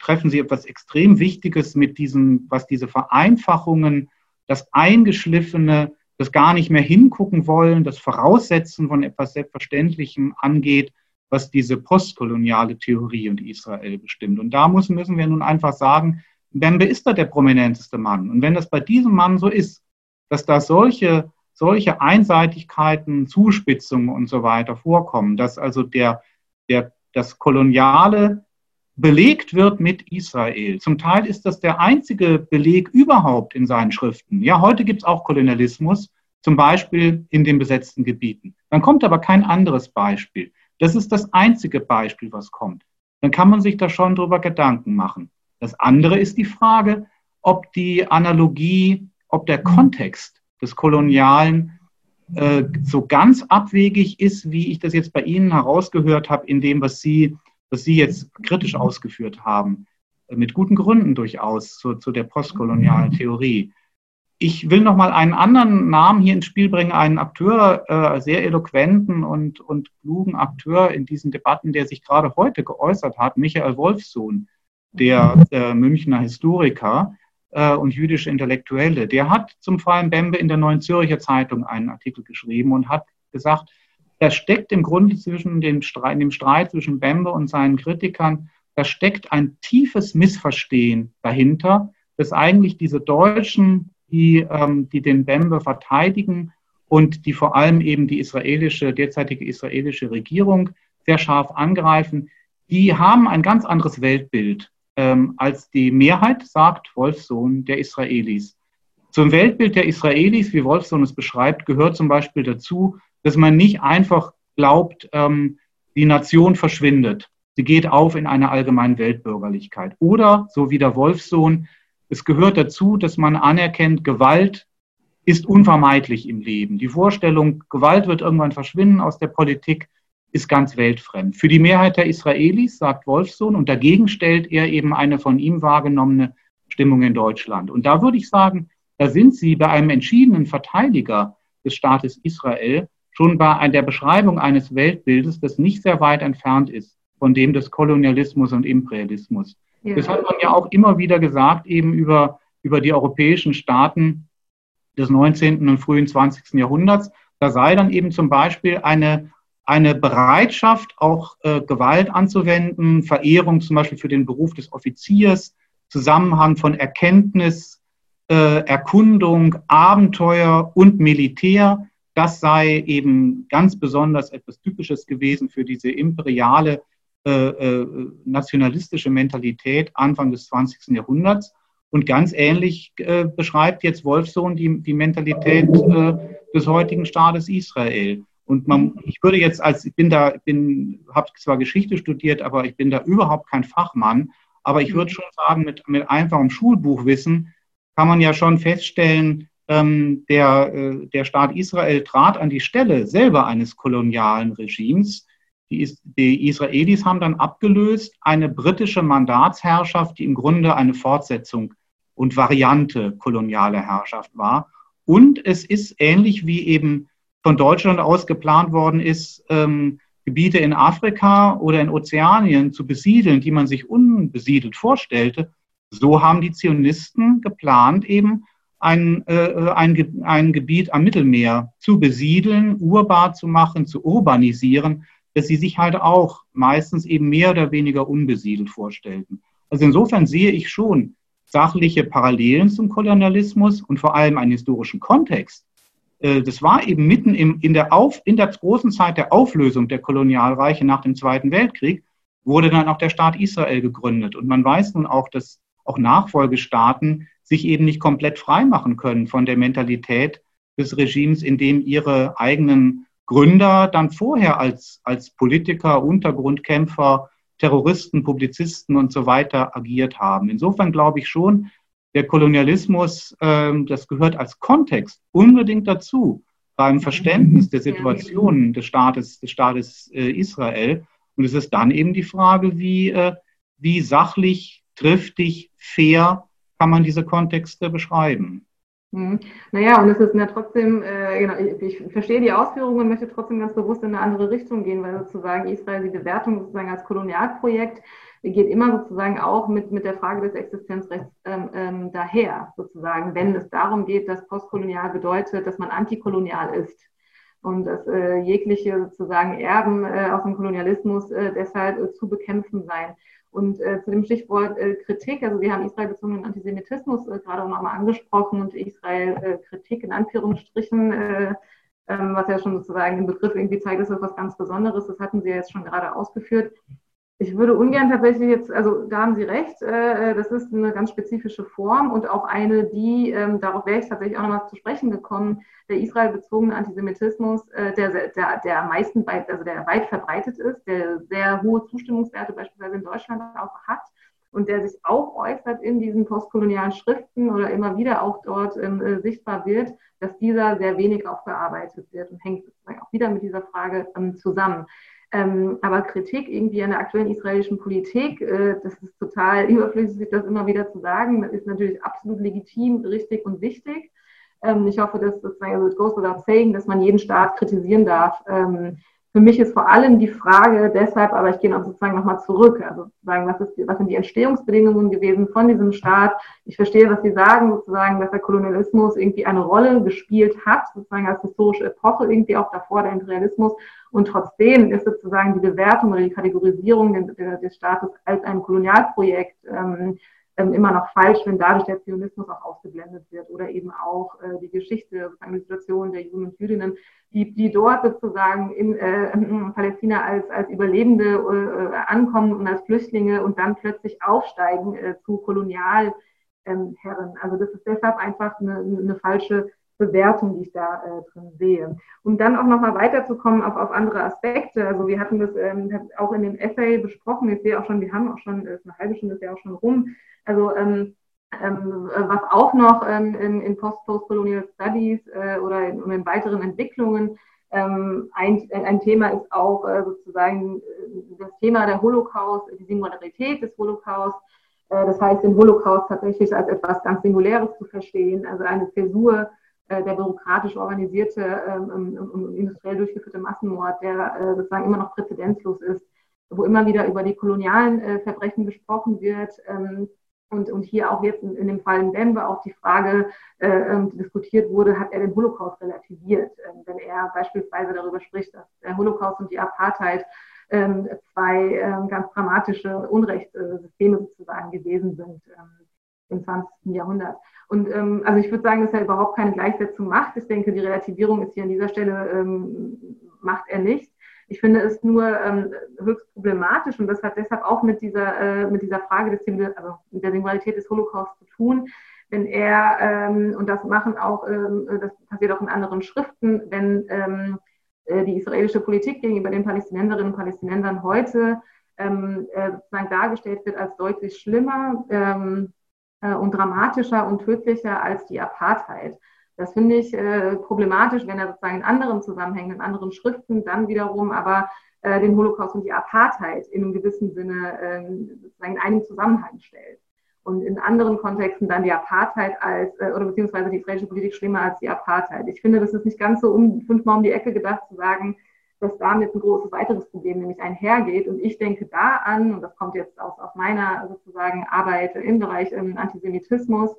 treffen Sie etwas extrem Wichtiges mit diesen, was diese Vereinfachungen das Eingeschliffene, das gar nicht mehr hingucken wollen, das Voraussetzen von etwas Selbstverständlichem angeht, was diese postkoloniale Theorie und Israel bestimmt. Und da müssen, müssen wir nun einfach sagen, Bembe ist da der prominenteste Mann. Und wenn das bei diesem Mann so ist, dass da solche, solche Einseitigkeiten, Zuspitzungen und so weiter vorkommen, dass also der, der, das koloniale belegt wird mit Israel. Zum Teil ist das der einzige Beleg überhaupt in seinen Schriften. Ja, heute gibt es auch Kolonialismus, zum Beispiel in den besetzten Gebieten. Dann kommt aber kein anderes Beispiel. Das ist das einzige Beispiel, was kommt. Dann kann man sich da schon drüber Gedanken machen. Das andere ist die Frage, ob die Analogie, ob der Kontext des Kolonialen äh, so ganz abwegig ist, wie ich das jetzt bei Ihnen herausgehört habe, in dem, was Sie, was Sie jetzt kritisch ausgeführt haben. Mit guten Gründen durchaus zu, zu der postkolonialen Theorie. Ich will noch mal einen anderen Namen hier ins Spiel bringen, einen Akteur, äh, sehr eloquenten und, und klugen Akteur in diesen Debatten, der sich gerade heute geäußert hat, Michael Wolfsohn, der äh, Münchner Historiker äh, und jüdische Intellektuelle. Der hat zum Fall Bembe in der Neuen Zürcher Zeitung einen Artikel geschrieben und hat gesagt, da steckt im Grunde zwischen dem Streit, dem Streit zwischen Bembe und seinen Kritikern, da steckt ein tiefes Missverstehen dahinter, dass eigentlich diese Deutschen die, ähm, die den Bembe verteidigen und die vor allem eben die israelische, derzeitige israelische Regierung sehr scharf angreifen, die haben ein ganz anderes Weltbild ähm, als die Mehrheit, sagt Wolfsohn, der Israelis. Zum Weltbild der Israelis, wie Wolfsohn es beschreibt, gehört zum Beispiel dazu, dass man nicht einfach glaubt, ähm, die Nation verschwindet. Sie geht auf in einer allgemeinen Weltbürgerlichkeit. Oder, so wie der Wolfsohn, es gehört dazu, dass man anerkennt, Gewalt ist unvermeidlich im Leben. Die Vorstellung, Gewalt wird irgendwann verschwinden aus der Politik, ist ganz weltfremd. Für die Mehrheit der Israelis, sagt Wolfsohn, und dagegen stellt er eben eine von ihm wahrgenommene Stimmung in Deutschland. Und da würde ich sagen, da sind Sie bei einem entschiedenen Verteidiger des Staates Israel schon bei der Beschreibung eines Weltbildes, das nicht sehr weit entfernt ist von dem des Kolonialismus und Imperialismus. Ja. Das hat man ja auch immer wieder gesagt, eben über, über die europäischen Staaten des 19. und frühen 20. Jahrhunderts. Da sei dann eben zum Beispiel eine, eine Bereitschaft, auch äh, Gewalt anzuwenden, Verehrung zum Beispiel für den Beruf des Offiziers, Zusammenhang von Erkenntnis, äh, Erkundung, Abenteuer und Militär. Das sei eben ganz besonders etwas Typisches gewesen für diese imperiale äh, äh, nationalistische Mentalität Anfang des 20. Jahrhunderts. Und ganz ähnlich äh, beschreibt jetzt Wolfsohn die, die Mentalität äh, des heutigen Staates Israel. Und man, ich würde jetzt als, ich bin da, bin, habe zwar Geschichte studiert, aber ich bin da überhaupt kein Fachmann. Aber ich würde schon sagen, mit, mit einfachem Schulbuchwissen kann man ja schon feststellen, ähm, der, äh, der Staat Israel trat an die Stelle selber eines kolonialen Regimes die, die Israelis haben dann abgelöst eine britische Mandatsherrschaft, die im Grunde eine Fortsetzung und Variante kolonialer Herrschaft war. Und es ist ähnlich wie eben von Deutschland aus geplant worden ist, ähm, Gebiete in Afrika oder in Ozeanien zu besiedeln, die man sich unbesiedelt vorstellte. So haben die Zionisten geplant, eben ein, äh, ein, ein Gebiet am Mittelmeer zu besiedeln, urbar zu machen, zu urbanisieren dass sie sich halt auch meistens eben mehr oder weniger unbesiedelt vorstellten. Also insofern sehe ich schon sachliche Parallelen zum Kolonialismus und vor allem einen historischen Kontext. Äh, das war eben mitten im, in, der Auf, in der großen Zeit der Auflösung der Kolonialreiche nach dem Zweiten Weltkrieg, wurde dann auch der Staat Israel gegründet. Und man weiß nun auch, dass auch Nachfolgestaaten sich eben nicht komplett frei machen können von der Mentalität des Regimes, in dem ihre eigenen Gründer dann vorher als, als Politiker, Untergrundkämpfer, Terroristen, Publizisten und so weiter agiert haben. Insofern glaube ich schon, der Kolonialismus, äh, das gehört als Kontext unbedingt dazu, beim Verständnis der Situation des Staates, des Staates äh, Israel. Und es ist dann eben die Frage, wie, äh, wie sachlich, triftig, fair kann man diese Kontexte beschreiben. Hm. Naja, und es ist ja trotzdem, äh, genau, ich, ich, verstehe die Ausführungen und möchte trotzdem ganz bewusst in eine andere Richtung gehen, weil sozusagen Israel die Bewertung sozusagen als Kolonialprojekt geht immer sozusagen auch mit, mit der Frage des Existenzrechts ähm, ähm, daher, sozusagen, wenn es darum geht, dass postkolonial bedeutet, dass man antikolonial ist und dass äh, jegliche sozusagen Erben äh, aus dem Kolonialismus äh, deshalb äh, zu bekämpfen seien. Und äh, zu dem Stichwort äh, Kritik, also wir haben Israel-bezogenen Antisemitismus äh, gerade auch nochmal angesprochen und Israel-Kritik in Anführungsstrichen, äh, ähm, was ja schon sozusagen den Begriff irgendwie zeigt, ist etwas ganz Besonderes. Das hatten Sie ja jetzt schon gerade ausgeführt. Ich würde ungern tatsächlich jetzt, also da haben Sie recht, äh, das ist eine ganz spezifische Form und auch eine, die, ähm, darauf wäre ich tatsächlich auch nochmal zu sprechen gekommen, der israelbezogene Antisemitismus, äh, der, der, der am meisten weit, also der weit verbreitet ist, der sehr hohe Zustimmungswerte beispielsweise in Deutschland auch hat und der sich auch äußert in diesen postkolonialen Schriften oder immer wieder auch dort ähm, äh, sichtbar wird, dass dieser sehr wenig aufgearbeitet wird und hängt auch wieder mit dieser Frage ähm, zusammen. Ähm, aber Kritik irgendwie an der aktuellen israelischen Politik, äh, das ist total überflüssig, das immer wieder zu sagen. Das ist natürlich absolut legitim, richtig und wichtig. Ähm, ich hoffe, dass it goes without saying, dass man jeden Staat kritisieren darf. Ähm, für mich ist vor allem die Frage deshalb, aber ich gehe noch sozusagen nochmal zurück, also sozusagen, was, ist, was sind die Entstehungsbedingungen gewesen von diesem Staat? Ich verstehe, was Sie sagen, sozusagen, dass der Kolonialismus irgendwie eine Rolle gespielt hat, sozusagen als historische Epoche, irgendwie auch davor der Imperialismus. Und trotzdem ist sozusagen die Bewertung oder die Kategorisierung des Staates als ein Kolonialprojekt ähm, immer noch falsch, wenn dadurch der Zionismus auch ausgeblendet wird oder eben auch äh, die Geschichte, sozusagen die Situation der Juden und Jüdinnen, die, die dort sozusagen in, äh, in Palästina als, als Überlebende äh, ankommen und als Flüchtlinge und dann plötzlich aufsteigen äh, zu Kolonialherren. also das ist deshalb einfach eine, eine falsche Bewertung, die ich da äh, drin sehe. Um dann auch nochmal weiterzukommen auf, auf andere Aspekte. Also wir hatten das ähm, auch in dem Essay besprochen. Ich sehe auch schon, wir haben auch schon, äh, eine halbe Stunde ist ja auch schon rum. Also ähm, ähm, was auch noch ähm, in, in Post-Post-Colonial Studies äh, oder in, in, weiteren Entwicklungen ähm, ein, ein Thema ist auch äh, sozusagen äh, das Thema der Holocaust, die Singularität des Holocaust. Äh, das heißt, den Holocaust tatsächlich als etwas ganz Singuläres zu verstehen, also eine Zäsur der bürokratisch organisierte, ähm, ähm, industriell durchgeführte Massenmord, der äh, sozusagen immer noch präzedenzlos ist, wo immer wieder über die kolonialen äh, Verbrechen gesprochen wird. Ähm, und, und hier auch jetzt in, in dem Fall in Dembe auch die Frage äh, diskutiert wurde, hat er den Holocaust relativiert, äh, wenn er beispielsweise darüber spricht, dass der Holocaust und die Apartheid äh, zwei ähm, ganz dramatische Unrechtssysteme sozusagen gewesen sind ähm, im 20. Jahrhundert. Und ähm, also ich würde sagen, dass er überhaupt keine Gleichsetzung macht. Ich denke, die Relativierung ist hier an dieser Stelle, ähm, macht er nicht. Ich finde es nur ähm, höchst problematisch und das hat deshalb auch mit dieser, äh, mit dieser Frage des, also mit der Singularität des Holocaust zu tun, wenn er, ähm, und das machen auch, ähm, das passiert auch in anderen Schriften, wenn ähm, äh, die israelische Politik gegenüber den Palästinenserinnen und Palästinensern heute ähm, äh, sozusagen dargestellt wird als deutlich schlimmer ähm, äh, und dramatischer und tödlicher als die Apartheid. Das finde ich äh, problematisch, wenn er sozusagen in anderen Zusammenhängen, in anderen Schriften dann wiederum aber äh, den Holocaust und die Apartheid in einem gewissen Sinne äh, sozusagen in einem Zusammenhang stellt. Und in anderen Kontexten dann die Apartheid als, äh, oder beziehungsweise die israelische Politik schlimmer als die Apartheid. Ich finde, das ist nicht ganz so um, fünfmal um die Ecke gedacht zu sagen, dass damit ein großes weiteres Problem nämlich einhergeht. Und ich denke da an, und das kommt jetzt aus, aus meiner sozusagen Arbeit im Bereich ähm, Antisemitismus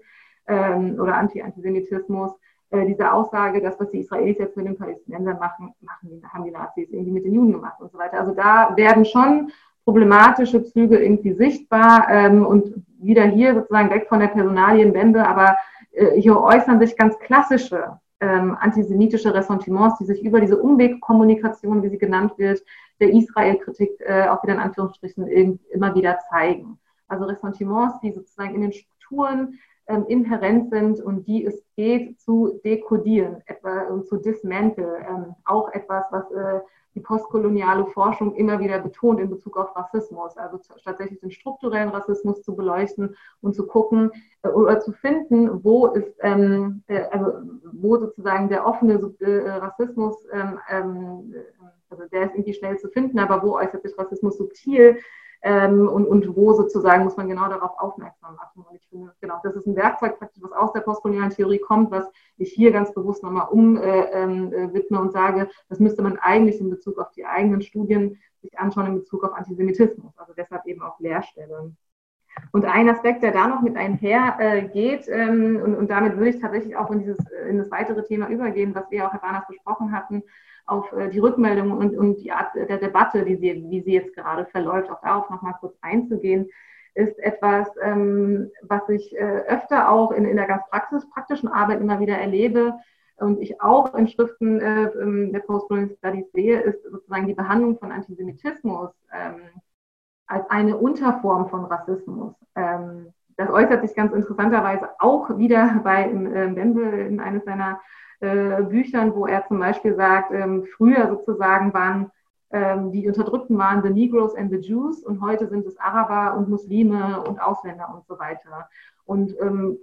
ähm, oder Anti-Antisemitismus, äh, diese Aussage, das, was die Israelis jetzt mit den Palästinensern machen, machen haben die Nazis irgendwie mit den Juden gemacht und so weiter. Also da werden schon problematische Züge irgendwie sichtbar ähm, und wieder hier sozusagen weg von der Personalienwende, aber äh, hier äußern sich ganz klassische ähm, antisemitische Ressentiments, die sich über diese Umwegkommunikation, wie sie genannt wird, der Israel-Kritik äh, auch wieder in Anführungsstrichen immer wieder zeigen. Also Ressentiments, die sozusagen in den Strukturen ähm, inhärent sind und die es geht zu dekodieren, etwa zu dismanteln. Ähm, auch etwas, was äh, die postkoloniale Forschung immer wieder betont in Bezug auf Rassismus, also tatsächlich den strukturellen Rassismus zu beleuchten und zu gucken äh, oder zu finden, wo ist, ähm, äh, also wo sozusagen der offene äh, Rassismus, ähm, ähm, also der ist irgendwie schnell zu finden, aber wo äußert sich Rassismus subtil ähm, und, und wo sozusagen muss man genau darauf aufmerksam machen. Und ich finde, genau, das ist ein Werkzeug was aus der postkolonialen Theorie kommt, was ich hier ganz bewusst nochmal umwidme äh, ähm, äh, und sage, das müsste man eigentlich in Bezug auf die eigenen Studien sich anschauen in Bezug auf Antisemitismus, also deshalb eben auch Lehrstellen. Und ein Aspekt, der da noch mit einhergeht, äh, ähm, und, und, damit würde ich tatsächlich auch in, dieses, in das weitere Thema übergehen, was wir auch, Herr Barnas, besprochen hatten, auf äh, die Rückmeldung und, und die Art der Debatte, wie sie, wie sie jetzt gerade verläuft, auch darauf nochmal kurz einzugehen, ist etwas, ähm, was ich äh, öfter auch in, in der ganz praxis, praktischen Arbeit immer wieder erlebe und ich auch in Schriften äh, der Postcolonial Studies sehe, ist sozusagen die Behandlung von Antisemitismus ähm, als eine Unterform von Rassismus. Ähm, das äußert sich ganz interessanterweise auch wieder bei äh, Bembe in eines seiner äh, Büchern, wo er zum Beispiel sagt, ähm, früher sozusagen waren Ähm, die Unterdrückten waren the Negroes and the Jews und heute sind es Araber und Muslime und Ausländer und so weiter. Und ähm,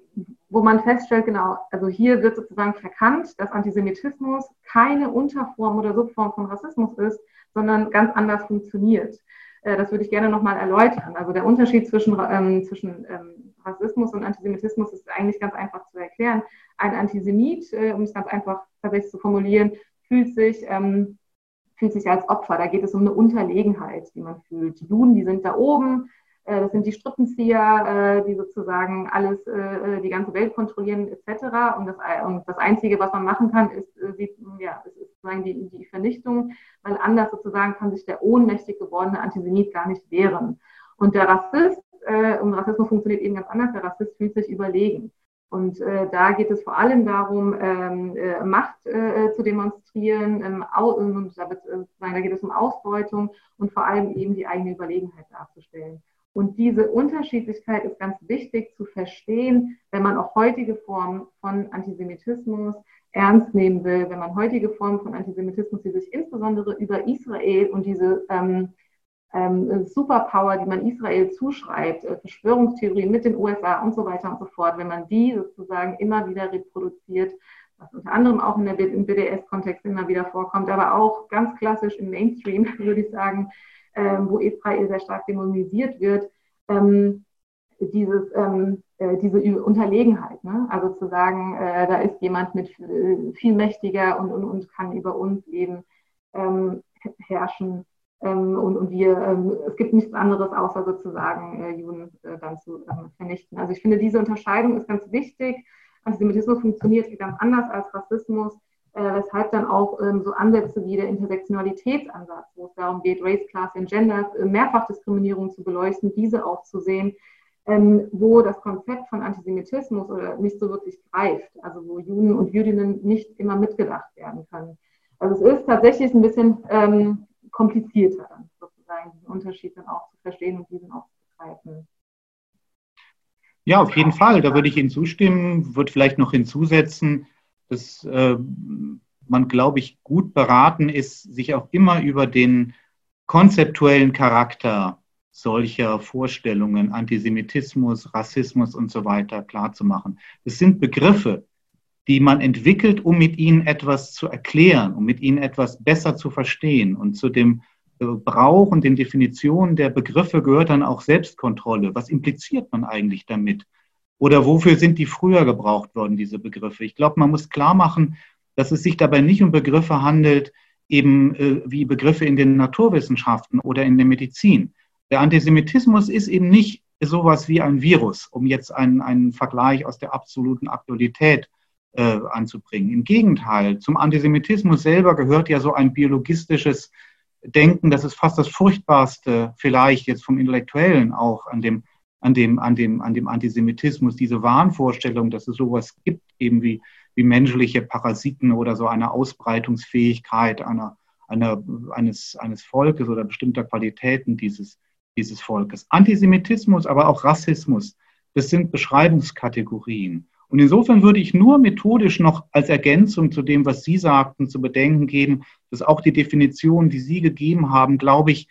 wo man feststellt, genau, also hier wird sozusagen verkannt, dass Antisemitismus keine Unterform oder Subform von Rassismus ist, sondern ganz anders funktioniert. Äh, das würde ich gerne nochmal erläutern. Also der Unterschied zwischen, ähm, zwischen ähm, Rassismus und Antisemitismus ist eigentlich ganz einfach zu erklären. Ein Antisemit, äh, um es ganz einfach tatsächlich zu formulieren, fühlt sich, ähm, fühlt sich als Opfer. Da geht es um eine Unterlegenheit, die man fühlt. Die Juden, die sind da oben, das sind die Strippenzieher, äh, die sozusagen alles, äh, die ganze Welt kontrollieren etc. Und das, und das Einzige, was man machen kann, ist, ja, ist sozusagen die, die Vernichtung, weil anders sozusagen kann sich der ohnmächtig gewordene Antisemit gar nicht wehren. Und der Rassist, und Rassismus funktioniert eben ganz anders, der Rassist fühlt sich überlegen. Und äh, da geht es vor allem darum, ähm, äh, Macht äh, zu demonstrieren, ähm, und da, wird, da geht es um Ausbeutung und vor allem eben die eigene Überlegenheit darzustellen. Und diese Unterschiedlichkeit ist ganz wichtig zu verstehen, wenn man auch heutige Formen von Antisemitismus ernst nehmen will, wenn man heutige Formen von Antisemitismus, die sich insbesondere über Israel und diese ähm, ähm, Superpower, die man Israel zuschreibt, äh, Verschwörungstheorien mit den USA und so weiter und so fort, wenn man die sozusagen immer wieder reproduziert, was unter anderem auch in der, im BDS-Kontext immer wieder vorkommt, aber auch ganz klassisch im Mainstream, würde ich sagen, ähm, wo Israel sehr stark dämonisiert wird, ähm, dieses, ähm, äh, diese Unterlegenheit. Ne? Also zu sagen, äh, da ist jemand mit äh, viel mächtiger und, und, und kann über uns eben ähm, herrschen. Ähm, und, und wir, ähm, es gibt nichts anderes, außer sozusagen äh, Juden äh, dann zu vernichten. Also ich finde, diese Unterscheidung ist ganz wichtig. Antisemitismus funktioniert ganz anders als Rassismus äh, weshalb dann auch ähm, so Ansätze wie der Intersektionalitätsansatz, wo es darum geht, Race, Class und Gender, äh, Mehrfachdiskriminierung zu beleuchten, diese auch zu sehen, ähm, wo das Konzept von Antisemitismus oder nicht so wirklich greift, also wo Juden und Jüdinnen nicht immer mitgedacht werden können. Also es ist tatsächlich ein bisschen ähm, komplizierter dann sozusagen, diesen Unterschied dann auch zu verstehen und diesen auch zu begreifen. Ja, auf jeden Fall, da würde ich Ihnen zustimmen, würde vielleicht noch hinzusetzen, dass äh, man, glaube ich, gut beraten ist, sich auch immer über den konzeptuellen Charakter solcher Vorstellungen, Antisemitismus, Rassismus und so weiter klarzumachen. Es sind Begriffe, die man entwickelt, um mit ihnen etwas zu erklären, um mit ihnen etwas besser zu verstehen. Und zu dem Brauch und den Definitionen der Begriffe gehört dann auch Selbstkontrolle. Was impliziert man eigentlich damit? Oder wofür sind die früher gebraucht worden, diese Begriffe? Ich glaube, man muss klar machen, dass es sich dabei nicht um Begriffe handelt, eben äh, wie Begriffe in den Naturwissenschaften oder in der Medizin. Der Antisemitismus ist eben nicht sowas wie ein Virus, um jetzt einen, einen Vergleich aus der absoluten Aktualität äh, anzubringen. Im Gegenteil, zum Antisemitismus selber gehört ja so ein biologistisches Denken, das ist fast das Furchtbarste, vielleicht jetzt vom Intellektuellen auch an dem an dem, an dem, an dem Antisemitismus, diese Wahnvorstellung, dass es sowas gibt, eben wie, wie menschliche Parasiten oder so eine Ausbreitungsfähigkeit einer, einer, eines, eines Volkes oder bestimmter Qualitäten dieses, dieses Volkes. Antisemitismus, aber auch Rassismus, das sind Beschreibungskategorien. Und insofern würde ich nur methodisch noch als Ergänzung zu dem, was Sie sagten, zu bedenken geben, dass auch die Definitionen, die Sie gegeben haben, glaube ich,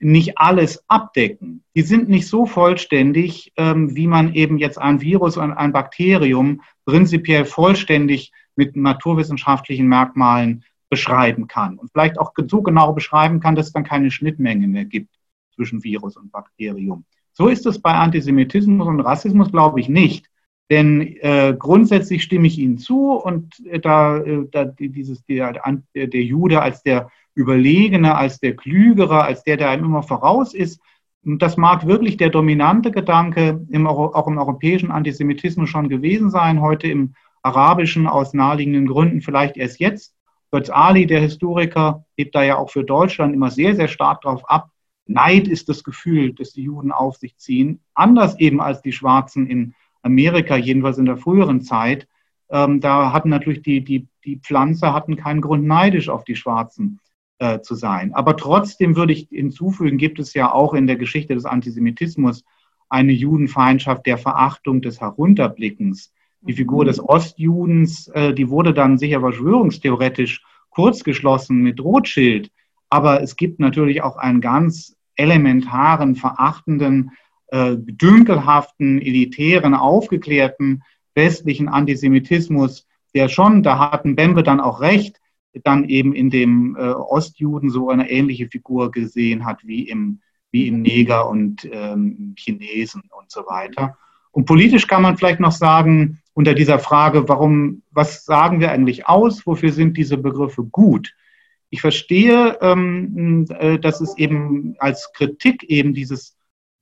nicht alles abdecken. Die sind nicht so vollständig, ähm, wie man eben jetzt ein Virus und ein Bakterium prinzipiell vollständig mit naturwissenschaftlichen Merkmalen beschreiben kann. Und vielleicht auch so genau beschreiben kann, dass es dann keine Schnittmenge mehr gibt zwischen Virus und Bakterium. So ist es bei Antisemitismus und Rassismus, glaube ich, nicht. Denn äh, grundsätzlich stimme ich Ihnen zu und äh, da, äh, da dieses, der, der Jude als der Überlegene, als der Klügere, als der, der einem immer voraus ist. Und das mag wirklich der dominante Gedanke im, auch im europäischen Antisemitismus schon gewesen sein, heute im arabischen aus naheliegenden Gründen vielleicht erst jetzt. Götz Ali, der Historiker, hebt da ja auch für Deutschland immer sehr, sehr stark darauf ab. Neid ist das Gefühl, das die Juden auf sich ziehen, anders eben als die Schwarzen in Amerika, jedenfalls in der früheren Zeit. Ähm, da hatten natürlich die, die, die Pflanzer hatten keinen Grund neidisch auf die Schwarzen äh, zu sein. Aber trotzdem würde ich hinzufügen, gibt es ja auch in der Geschichte des Antisemitismus eine Judenfeindschaft der Verachtung des Herunterblickens. Die Figur des Ostjudens, äh, die wurde dann sicher verschwörungstheoretisch kurzgeschlossen mit Rothschild. Aber es gibt natürlich auch einen ganz elementaren, verachtenden, äh, dünkelhaften, elitären, aufgeklärten westlichen Antisemitismus, der schon, da hatten Bembe dann auch recht, dann eben in dem äh, Ostjuden so eine ähnliche Figur gesehen hat wie im, wie im Neger und ähm, Chinesen und so weiter. Und politisch kann man vielleicht noch sagen, unter dieser Frage, warum, was sagen wir eigentlich aus, wofür sind diese Begriffe gut? Ich verstehe, ähm, äh, dass es eben als Kritik eben dieses,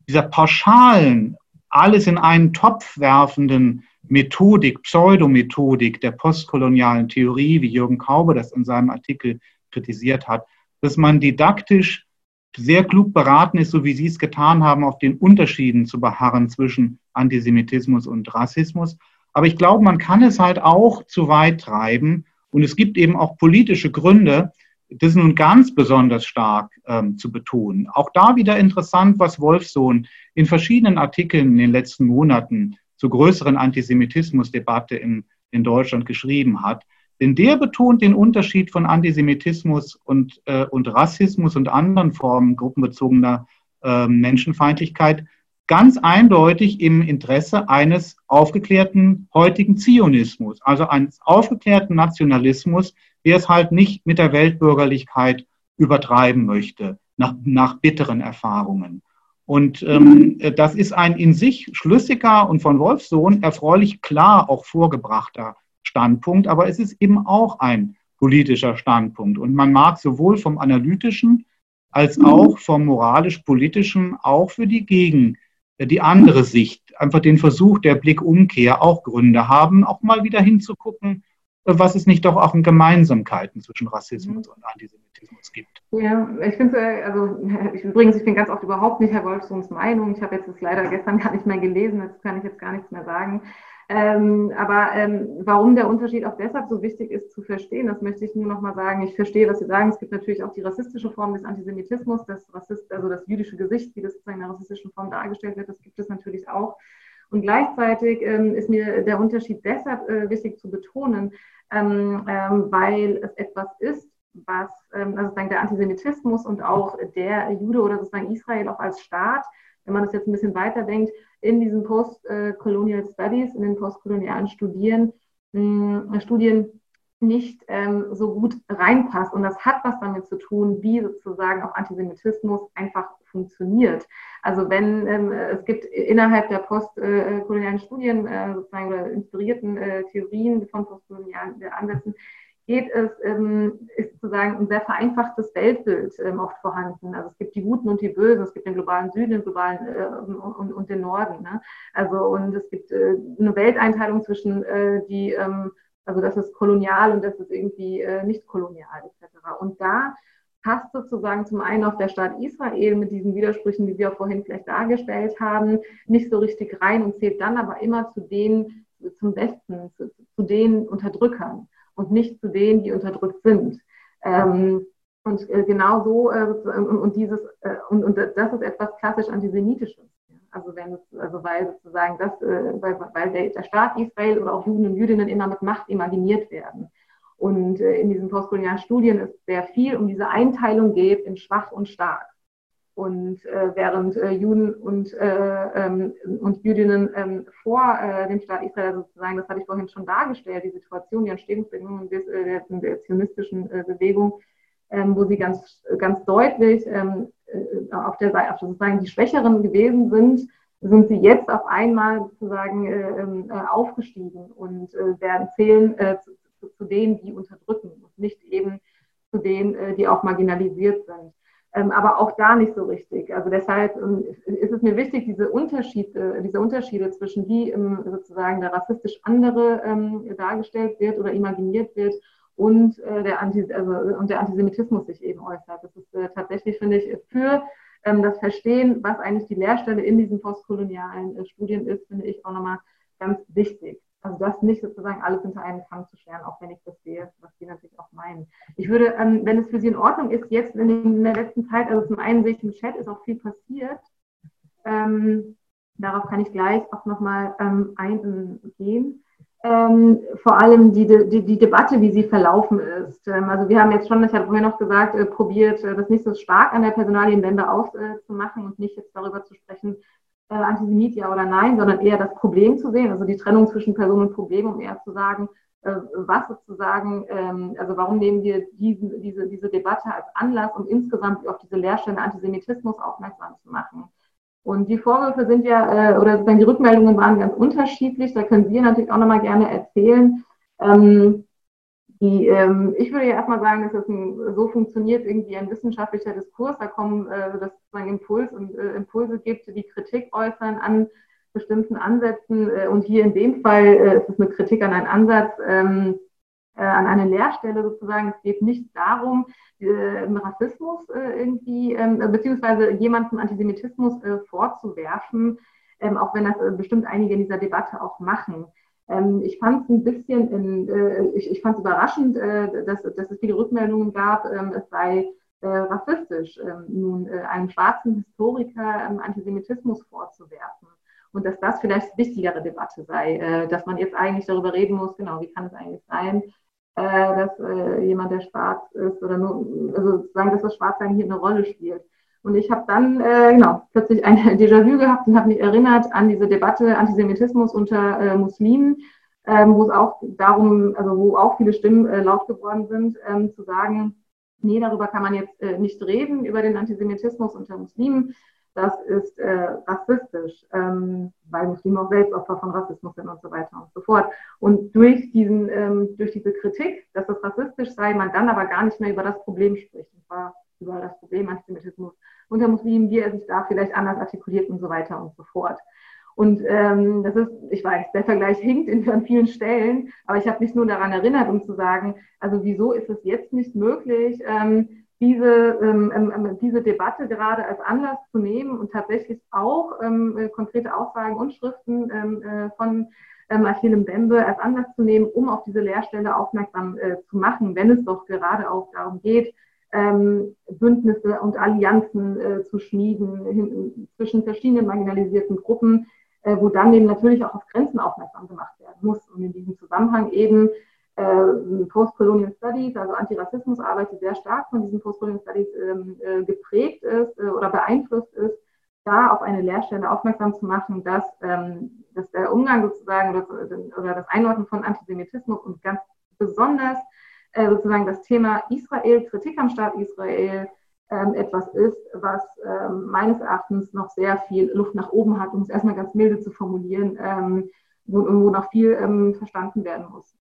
dieser pauschalen, alles in einen Topf werfenden Methodik, Pseudomethodik der postkolonialen Theorie, wie Jürgen Kaube das in seinem Artikel kritisiert hat, dass man didaktisch sehr klug beraten ist, so wie Sie es getan haben, auf den Unterschieden zu beharren zwischen Antisemitismus und Rassismus. Aber ich glaube, man kann es halt auch zu weit treiben. Und es gibt eben auch politische Gründe, das nun ganz besonders stark ähm, zu betonen. Auch da wieder interessant, was Wolfsohn in verschiedenen Artikeln in den letzten Monaten zur größeren Antisemitismusdebatte in, in Deutschland geschrieben hat. Denn der betont den Unterschied von Antisemitismus und, äh, und Rassismus und anderen Formen gruppenbezogener äh, Menschenfeindlichkeit ganz eindeutig im Interesse eines aufgeklärten heutigen Zionismus, also eines aufgeklärten Nationalismus, der es halt nicht mit der Weltbürgerlichkeit übertreiben möchte, nach, nach bitteren Erfahrungen. Und ähm, das ist ein in sich schlüssiger und von Wolfsohn erfreulich klar auch vorgebrachter Standpunkt, aber es ist eben auch ein politischer Standpunkt. Und man mag sowohl vom analytischen als auch vom moralisch-politischen auch für die Gegen, die andere Sicht, einfach den Versuch der Blickumkehr auch Gründe haben, auch mal wieder hinzugucken, was es nicht doch auch in Gemeinsamkeiten zwischen Rassismus und Antisemitismus gibt. Ja, ich finde, also ich, übrigens, ich bin ganz oft überhaupt nicht Herr Wolfsons Meinung. Ich habe jetzt das leider gestern gar nicht mehr gelesen, das kann ich jetzt gar nichts mehr sagen. Ähm, aber ähm, warum der Unterschied auch deshalb so wichtig ist zu verstehen, das möchte ich nur noch mal sagen. Ich verstehe, was Sie sagen. Es gibt natürlich auch die rassistische Form des Antisemitismus, das Rassist, also das jüdische Gesicht, wie das sozusagen in einer rassistischen Form dargestellt wird. Das gibt es natürlich auch. Und gleichzeitig ähm, ist mir der Unterschied deshalb äh, wichtig zu betonen, weil es etwas ist, was ähm, also sozusagen der Antisemitismus und auch der Jude oder sozusagen Israel auch als Staat, wenn man das jetzt ein bisschen weiterdenkt, in diesen Post-Colonial Studies, in den postkolonialen Studien, Studien nicht ähm, so gut reinpasst. Und das hat was damit zu tun, wie sozusagen auch Antisemitismus einfach funktioniert. Also wenn ähm, es gibt innerhalb der postkolonialen Studien äh, sozusagen oder inspirierten äh, Theorien von postkolonialen Ansätzen geht es, ähm, ist sozusagen ein sehr vereinfachtes Weltbild ähm, oft vorhanden. Also es gibt die Guten und die Bösen, es gibt den globalen Süden, den globalen äh, und, und, den Norden. Ne? Also und es gibt äh, eine Welteinteilung zwischen äh, die, ähm, also das ist kolonial und das ist irgendwie äh, nicht kolonial etc. Und da passt sozusagen zum einen auch der Staat Israel mit diesen Widersprüchen, die wir vorhin vielleicht dargestellt haben, nicht so richtig rein und zählt dann aber immer zu denen zum Westen, zu, zu den Unterdrückern und nicht zu denen, die unterdrückt sind. Ähm, und äh, genau so, äh, und, und, dieses, äh, und, und das ist etwas klassisch Antisemitisches. Also wenn es, also weil sozusagen das, äh, weil, weil der, Staat Israel oder auch Juden und Jüdinnen immer mit Macht imaginiert werden. Und äh, in diesen postkolonialen Studien ist sehr viel um diese Einteilung geht in schwach und stark. Und äh, während äh, Juden und, äh, ähm, und Jüdinnen ähm, vor äh, dem Staat Israel sozusagen, das hatte ich vorhin schon dargestellt, die Situation, die Entstehungsbedingungen des, äh, der, der, zionistischen äh, Bewegung, ähm, wo sie ganz, ganz deutlich ähm, auf der Seite, sozusagen die Schwächeren gewesen sind, sind sie jetzt auf einmal sozusagen ähm, aufgestiegen und werden zählen zu, zu, denen, die unterdrücken und nicht eben zu denen, die auch marginalisiert sind ähm, aber auch da nicht so richtig. Also deshalb ähm, ist es mir wichtig, diese Unterschiede, diese Unterschiede zwischen wie ähm, sozusagen der rassistisch andere ähm, dargestellt wird oder imaginiert wird und, äh, der Anti also, und der Antisemitismus sich eben äußert. Das ist äh, tatsächlich, finde ich, für ähm, das Verstehen, was eigentlich die Lehrstelle in diesen postkolonialen äh, Studien ist, finde ich auch nochmal ganz wichtig. Also das nicht sozusagen alles hinter einen Kamm zu scheren, auch wenn ich das sehe, was Sie natürlich auch meinen. Ich würde, ähm, wenn es für Sie in Ordnung ist, jetzt in, in, der letzten Zeit, also zum einen sehe ich im Chat, ist auch viel passiert. Ähm, darauf kann ich gleich auch nochmal ähm, eingehen. ähm, vor allem die, die, die, Debatte, wie sie verlaufen ist. Ähm, also wir haben jetzt schon, ich habe vorher noch gesagt, äh, probiert, äh, das nicht so stark an der Personalienwende auszumachen und nicht jetzt darüber zu sprechen, äh, Antisemit ja oder nein, sondern eher das Problem zu sehen, also die Trennung zwischen Person und Problem, um eher zu sagen, äh, was sozusagen, ähm, also warum nehmen wir diese, diese, diese Debatte als Anlass, um insgesamt auf diese Leerstelle Antisemitismus aufmerksam zu machen. Und die Vorwürfe sind ja, äh, oder sozusagen die Rückmeldungen waren ganz unterschiedlich. Da können Sie natürlich auch nochmal gerne erzählen. Die, ähm, ich würde ja erstmal sagen, dass es ein, so funktioniert irgendwie ein wissenschaftlicher Diskurs. Da kommen, äh, dass sozusagen Impuls und äh, Impulse gibt, die Kritik äußern an bestimmten Ansätzen. Äh, und hier in dem Fall äh, ist es eine Kritik an einen Ansatz, ähm, äh, an eine Lehrstelle sozusagen. Es geht nicht darum, äh, Rassismus irgendwie, ähm, beziehungsweise jemandem Antisemitismus vorzuwerfen, ähm, auch wenn das bestimmt einige in dieser Debatte auch machen. Ähm, ich fand es ein bisschen, in, äh, ich, ich fand es überraschend, dass, dass es viele Rückmeldungen gab, ähm, es sei rassistisch, ähm, nun einem schwarzen Historiker ähm, Antisemitismus vorzuwerfen und dass das vielleicht wichtigere Debatte sei, dass man jetzt eigentlich darüber reden muss, genau, wie kann es eigentlich sein, äh, dass äh, jemand, der schwarz ist oder nur, also sozusagen, dass das Schwarzsein hier eine Rolle spielt. Und ich habe dann äh, genau plötzlich ein Déjà-vu gehabt und habe mich erinnert an diese Debatte Antisemitismus unter äh, Muslimen, ähm, wo es auch darum, also wo auch viele Stimmen äh, laut geworden sind, ähm, zu sagen, nee, darüber kann man jetzt äh, nicht reden, über den Antisemitismus unter Muslimen das ist äh, rassistisch, ähm, weil Muslime auch selbst Opfer von Rassismus sind und so weiter und so fort. Und durch, diesen, ähm, durch diese Kritik, dass es rassistisch sei, man dann aber gar nicht mehr über das Problem spricht, und zwar über das Problem Antisemitismus unter Muslimen, wie er sich da vielleicht anders artikuliert und so weiter und so fort. Und ähm, das ist, ich weiß, der Vergleich hinkt in, an vielen Stellen, aber ich habe mich nur daran erinnert, um zu sagen, also wieso ist es jetzt nicht möglich, ähm, diese, ähm, ähm, ähm, diese Debatte gerade als Anlass zu nehmen und tatsächlich auch ähm, äh, konkrete Aussagen und Schriften ähm, äh, von ähm, Achille Mbembe als Anlass zu nehmen, um auf diese Lehrstelle aufmerksam äh, zu machen, wenn es doch gerade auch darum geht, ähm, Bündnisse und Allianzen äh, zu schmieden hin, zwischen verschiedenen marginalisierten Gruppen, äh, wo dann eben natürlich auch auf Grenzen aufmerksam gemacht werden muss. Und in diesem Zusammenhang eben äh, Postcolonial Studies, also Antirassismusarbeit, die sehr stark von diesen Postcolonial Studies ähm, äh, geprägt ist äh, oder beeinflusst ist, da auf eine Lehrstelle aufmerksam zu machen, dass, ähm, dass der Umgang sozusagen oder, oder das Einordnen von Antisemitismus und ganz besonders äh, sozusagen das Thema Israel, Kritik am Staat Israel, ähm, etwas ist, was ähm, meines Erachtens noch sehr viel Luft nach oben hat, um es erstmal ganz milde zu formulieren, ähm, wo, wo noch viel ähm, verstanden werden muss.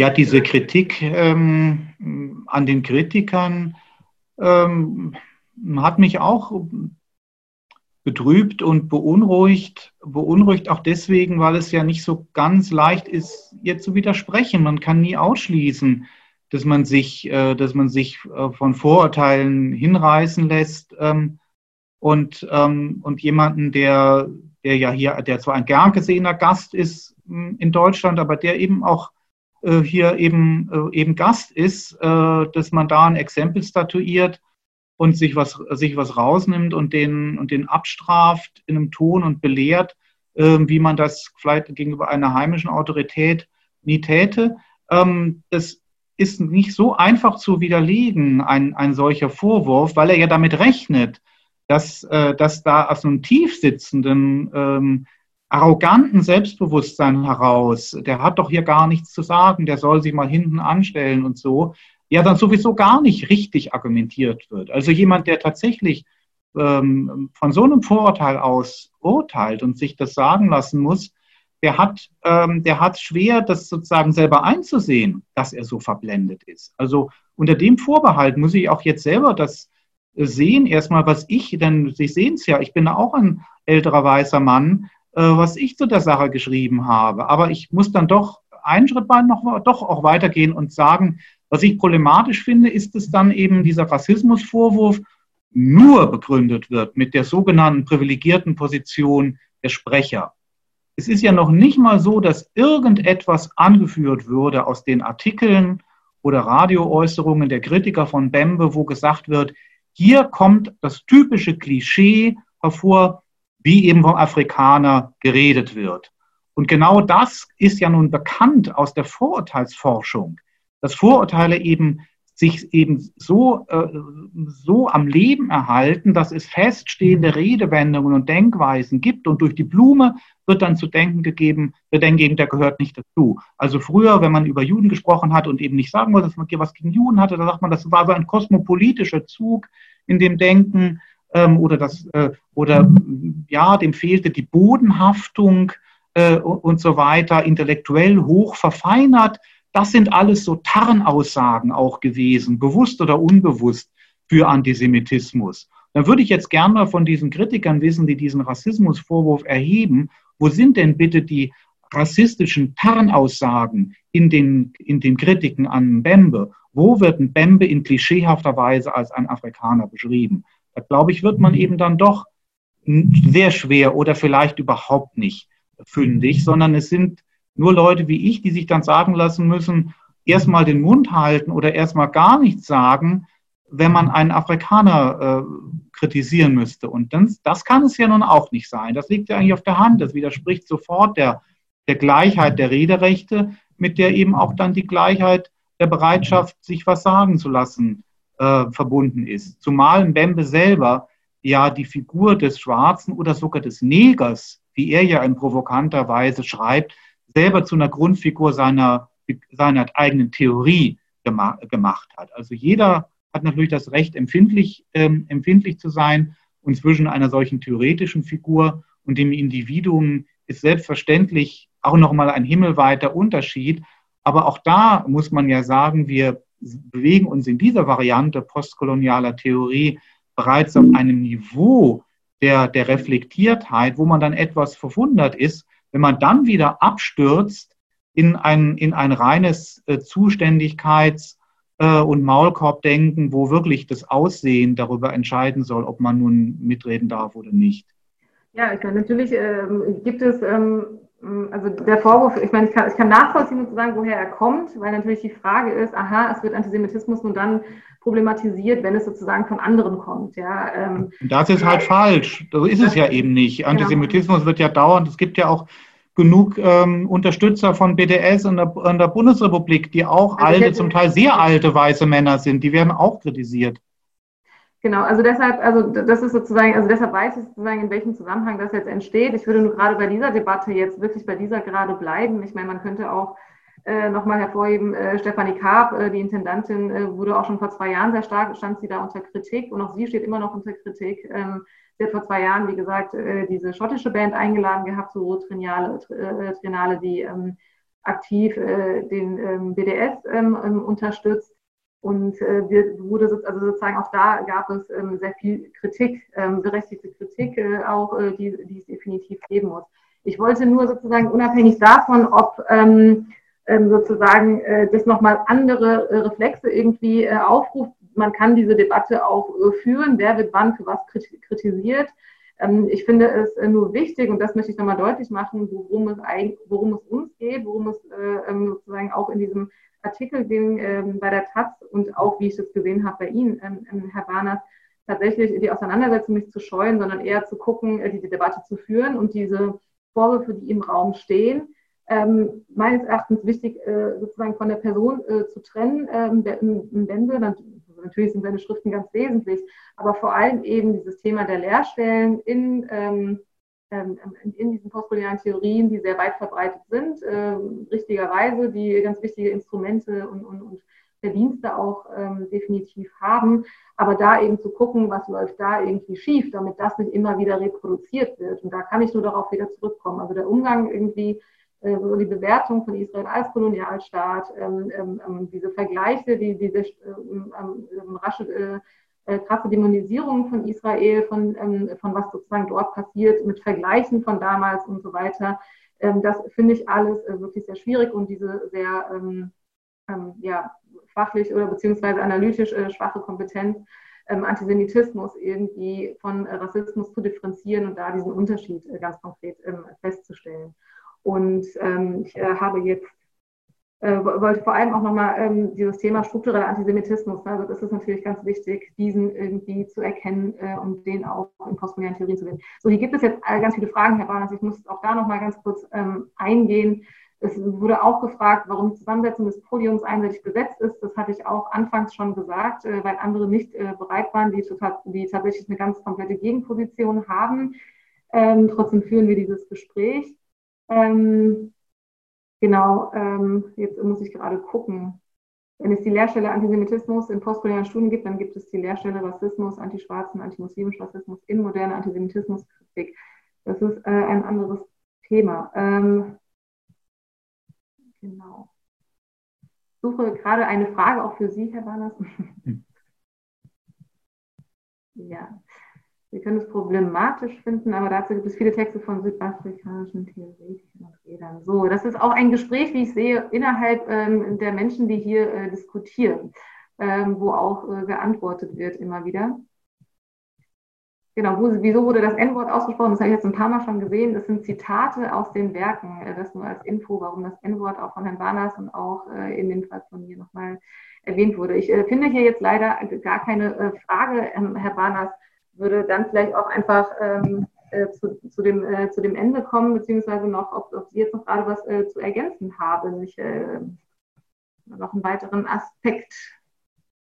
ja, diese Kritik ähm, an den Kritikern ähm, hat mich auch betrübt und beunruhigt. Beunruhigt auch deswegen, weil es ja nicht so ganz leicht ist, jetzt zu widersprechen. Man kann nie ausschließen, dass man sich, äh, dass man sich äh, von Vorurteilen hinreißen lässt ähm, und, ähm, und jemanden, der, der ja hier, der zwar ein gern gesehener Gast ist in Deutschland, aber der eben auch äh, hier eben, eben Gast ist, dass man da ein Exempel statuiert und sich was, sich was rausnimmt und den, und den abstraft in einem Ton und belehrt, wie man das vielleicht gegenüber einer heimischen Autorität nie täte. Ähm, das ist nicht so einfach zu widerlegen, ein, ein solcher Vorwurf, weil er ja damit rechnet, dass, dass da aus einem tief sitzenden ähm, arroganten Selbstbewusstsein heraus, der hat doch hier gar nichts zu sagen, der soll sich mal hinten anstellen und so, ja dann sowieso gar nicht richtig argumentiert wird. Also jemand, der tatsächlich ähm, von so einem Vorurteil aus urteilt und sich das sagen lassen muss, der hat, ähm, der hat schwer, das sozusagen selber einzusehen, dass er so verblendet ist. Also unter dem Vorbehalt muss ich auch jetzt selber das sehen, erstmal, was ich, denn Sie sehen es ja, ich bin auch ein älterer weißer Mann, äh, was ich zu der Sache geschrieben habe. Aber ich muss dann doch einen Schritt weit noch doch auch weitergehen und sagen, was ich problematisch finde, ist, dass dann eben dieser Rassismusvorwurf nur begründet wird mit der sogenannten privilegierten Position der Sprecher. Es ist ja noch nicht mal so, dass irgendetwas angeführt würde aus den Artikeln oder Radioäußerungen der Kritiker von Bembe, wo gesagt wird, hier kommt das typische Klischee hervor, wie eben vom Afrikaner geredet wird. Und genau das ist ja nun bekannt aus der Vorurteilsforschung, dass Vorurteile eben sich eben so, äh, so am Leben erhalten, dass es feststehende Redewendungen und Denkweisen gibt. Und durch die Blume wird dann zu denken gegeben, wir denken der gehört nicht dazu. Also früher, wenn man über Juden gesprochen hat und eben nicht sagen wollte, dass man was gegen Juden hatte, da sagt man, das war so ein kosmopolitischer Zug in dem Denken ähm, oder das, äh, oder ja, dem fehlte die Bodenhaftung äh, und so weiter, intellektuell hoch verfeinert. Das sind alles so Tarnaussagen auch gewesen, bewusst oder unbewusst für Antisemitismus. Dann würde ich jetzt gerne mal von diesen Kritikern wissen, die diesen Rassismusvorwurf erheben, wo sind denn bitte die rassistischen Tarnaussagen in den, in den Kritiken an Bembe? Wo wird ein Bembe in klischeehafter Weise als ein Afrikaner beschrieben? Da glaube ich, wird man eben dann doch sehr schwer oder vielleicht überhaupt nicht fündig, sondern es sind nur Leute wie ich, die sich dann sagen lassen müssen, erstmal den Mund halten oder erstmal gar nichts sagen, wenn man einen Afrikaner äh, kritisieren müsste. Und dann, das kann es ja nun auch nicht sein. Das liegt ja eigentlich auf der Hand. Das widerspricht sofort der, der Gleichheit der Rederechte, mit der eben auch dann die Gleichheit der Bereitschaft, sich was sagen zu lassen, äh, verbunden ist. Zumal Mbembe selber ja die Figur des Schwarzen oder sogar des Negers, wie er ja in provokanter Weise schreibt, selber zu einer Grundfigur seiner, seiner eigenen Theorie gema gemacht hat. Also jeder hat natürlich das Recht, empfindlich, ähm, empfindlich zu sein. Und zwischen einer solchen theoretischen Figur und dem Individuum ist selbstverständlich auch nochmal ein himmelweiter Unterschied. Aber auch da muss man ja sagen, wir bewegen uns in dieser Variante postkolonialer Theorie bereits auf einem Niveau der, der Reflektiertheit, wo man dann etwas verwundert ist, wenn man dann wieder abstürzt in ein, in ein reines äh, Zuständigkeits- äh, und Maulkorbdenken, wo wirklich das Aussehen darüber entscheiden soll, ob man nun mitreden darf oder nicht. Ja, ich meine, natürlich ähm, gibt es, ähm, also der Vorwurf, ich meine, ich kann, ich kann nachvollziehen sozusagen, woher er kommt, weil natürlich die Frage ist, aha, es wird Antisemitismus nun dann problematisiert, wenn es sozusagen von anderen kommt. Ja, ähm, das ist halt falsch. So ist es ja eben nicht. Antisemitismus genau. wird ja dauernd, es gibt ja auch genug ähm, Unterstützer von BDS in der, in der Bundesrepublik, die auch also alte, zum Teil sehr alte weiße Männer sind. Die werden auch kritisiert. Genau, also deshalb, also das ist sozusagen, also deshalb weiß ich sozusagen, in welchem Zusammenhang das jetzt entsteht. Ich würde nur gerade bei dieser Debatte jetzt wirklich bei dieser gerade bleiben. Ich meine, man könnte auch äh, nochmal hervorheben, äh, Stefanie Karp, äh, die Intendantin, äh, wurde auch schon vor zwei Jahren sehr stark, stand sie da unter Kritik und auch sie steht immer noch unter Kritik. Ähm, sie hat vor zwei Jahren, wie gesagt, äh, diese schottische Band eingeladen gehabt, so Trinale, äh, Trinale die ähm, aktiv den ähm, BDS ähm, ähm, unterstützt. Und äh, wurde also sozusagen auch da gab es ähm, sehr viel Kritik, ähm, berechtigte Kritik äh, auch, äh, die, die es definitiv geben muss. Ich wollte nur sozusagen unabhängig davon, ob ähm, sozusagen äh, das nochmal andere äh, Reflexe irgendwie äh, aufruft. Man kann diese Debatte auch äh, führen, wer wird wann für was kritisiert. Ähm, ich finde es äh, nur wichtig, und das möchte ich nochmal deutlich machen, worum es, worum es uns geht, worum es äh, ähm, sozusagen auch in diesem Artikel ging ähm, bei der Taz und auch, wie ich das gesehen habe bei Ihnen, ähm, ähm, Herr Barners, tatsächlich die Auseinandersetzung nicht zu scheuen, sondern eher zu gucken, diese Debatte zu führen und diese Vorwürfe, die im Raum stehen, ähm, meines Erachtens wichtig, äh, sozusagen von der Person äh, zu trennen. Ähm, Im Wende, natürlich sind seine Schriften ganz wesentlich, aber vor allem eben dieses Thema der Lehrstellen in, ähm, ähm in, in diesen postkolonialen Theorien, die sehr weit verbreitet sind, äh, richtigerweise, die ganz wichtige Instrumente und, und, und Verdienste auch ähm, definitiv haben, aber da eben zu gucken, was läuft da irgendwie schief, damit das nicht immer wieder reproduziert wird. Und da kann ich nur darauf wieder zurückkommen. Also der Umgang irgendwie so die Bewertung von Israel als Kolonialstaat, ähm, ähm, ähm diese Vergleiche, die, diese ähm, ähm rasche, äh, krasse Dämonisierung von Israel, von, ähm, von was sozusagen dort passiert, mit Vergleichen von damals und so weiter. das finde ich alles äh, wirklich sehr schwierig und diese sehr ja, fachlich oder beziehungsweise analytisch äh, schwache Kompetenz, Antisemitismus irgendwie von Rassismus zu differenzieren und da diesen Unterschied äh, ganz konkret festzustellen. Und ähm, ich äh, habe jetzt äh, wollte vor allem auch nochmal ähm, dieses Thema struktureller Antisemitismus, ne? also das ist natürlich ganz wichtig, diesen irgendwie zu erkennen äh, und den auch in postmodernen Theorien zu sehen. So, hier gibt es jetzt ganz viele Fragen, Herr Barnes, ich muss auch da nochmal ganz kurz ähm, eingehen. Es wurde auch gefragt, warum die Zusammensetzung des Podiums einseitig besetzt ist. Das hatte ich auch anfangs schon gesagt, äh, weil andere nicht äh, bereit waren, die, die, tatsächlich eine ganz komplette Gegenposition haben. Ähm, trotzdem führen wir dieses Gespräch. Ähm, genau, ähm, jetzt muss ich gerade gucken. Wenn es die Lehrstelle Antisemitismus in postkolonialen Studien gibt, dann gibt es die Lehrstelle Rassismus, Antischwarzen, Antimuslimisch Rassismus in moderne Antisemitismuskritik. Das ist äh, ein anderes Thema. Ähm, Genau. Suche gerade eine Frage auch für Sie, Herr Barnes. Hm. ja, wir können es problematisch finden, aber dazu gibt es viele Texte von südafrikanischen Theoretikern und Redern. So, das ist auch ein Gespräch, wie ich sehe, innerhalb ähm, der Menschen, die hier äh, diskutieren, ähm, wo auch äh, geantwortet wird immer wieder. Genau, wo, wieso wurde das N-Wort ausgesprochen? Das habe ich jetzt ein paar Mal schon gesehen. Das sind Zitate aus den Werken. Äh, das nur als Info, warum das N-Wort auch von Herrn Barnas und auch äh, in dem Fall von mir nochmal erwähnt wurde. Ich äh, finde hier jetzt leider gar keine Frage. Ähm, Herr Barnas würde dann vielleicht auch einfach ähm, äh, zu, zu, dem, äh, zu dem Ende kommen, beziehungsweise noch, ob, ob Sie jetzt noch gerade was zu ergänzen haben. Ich, noch einen weiteren Aspekt,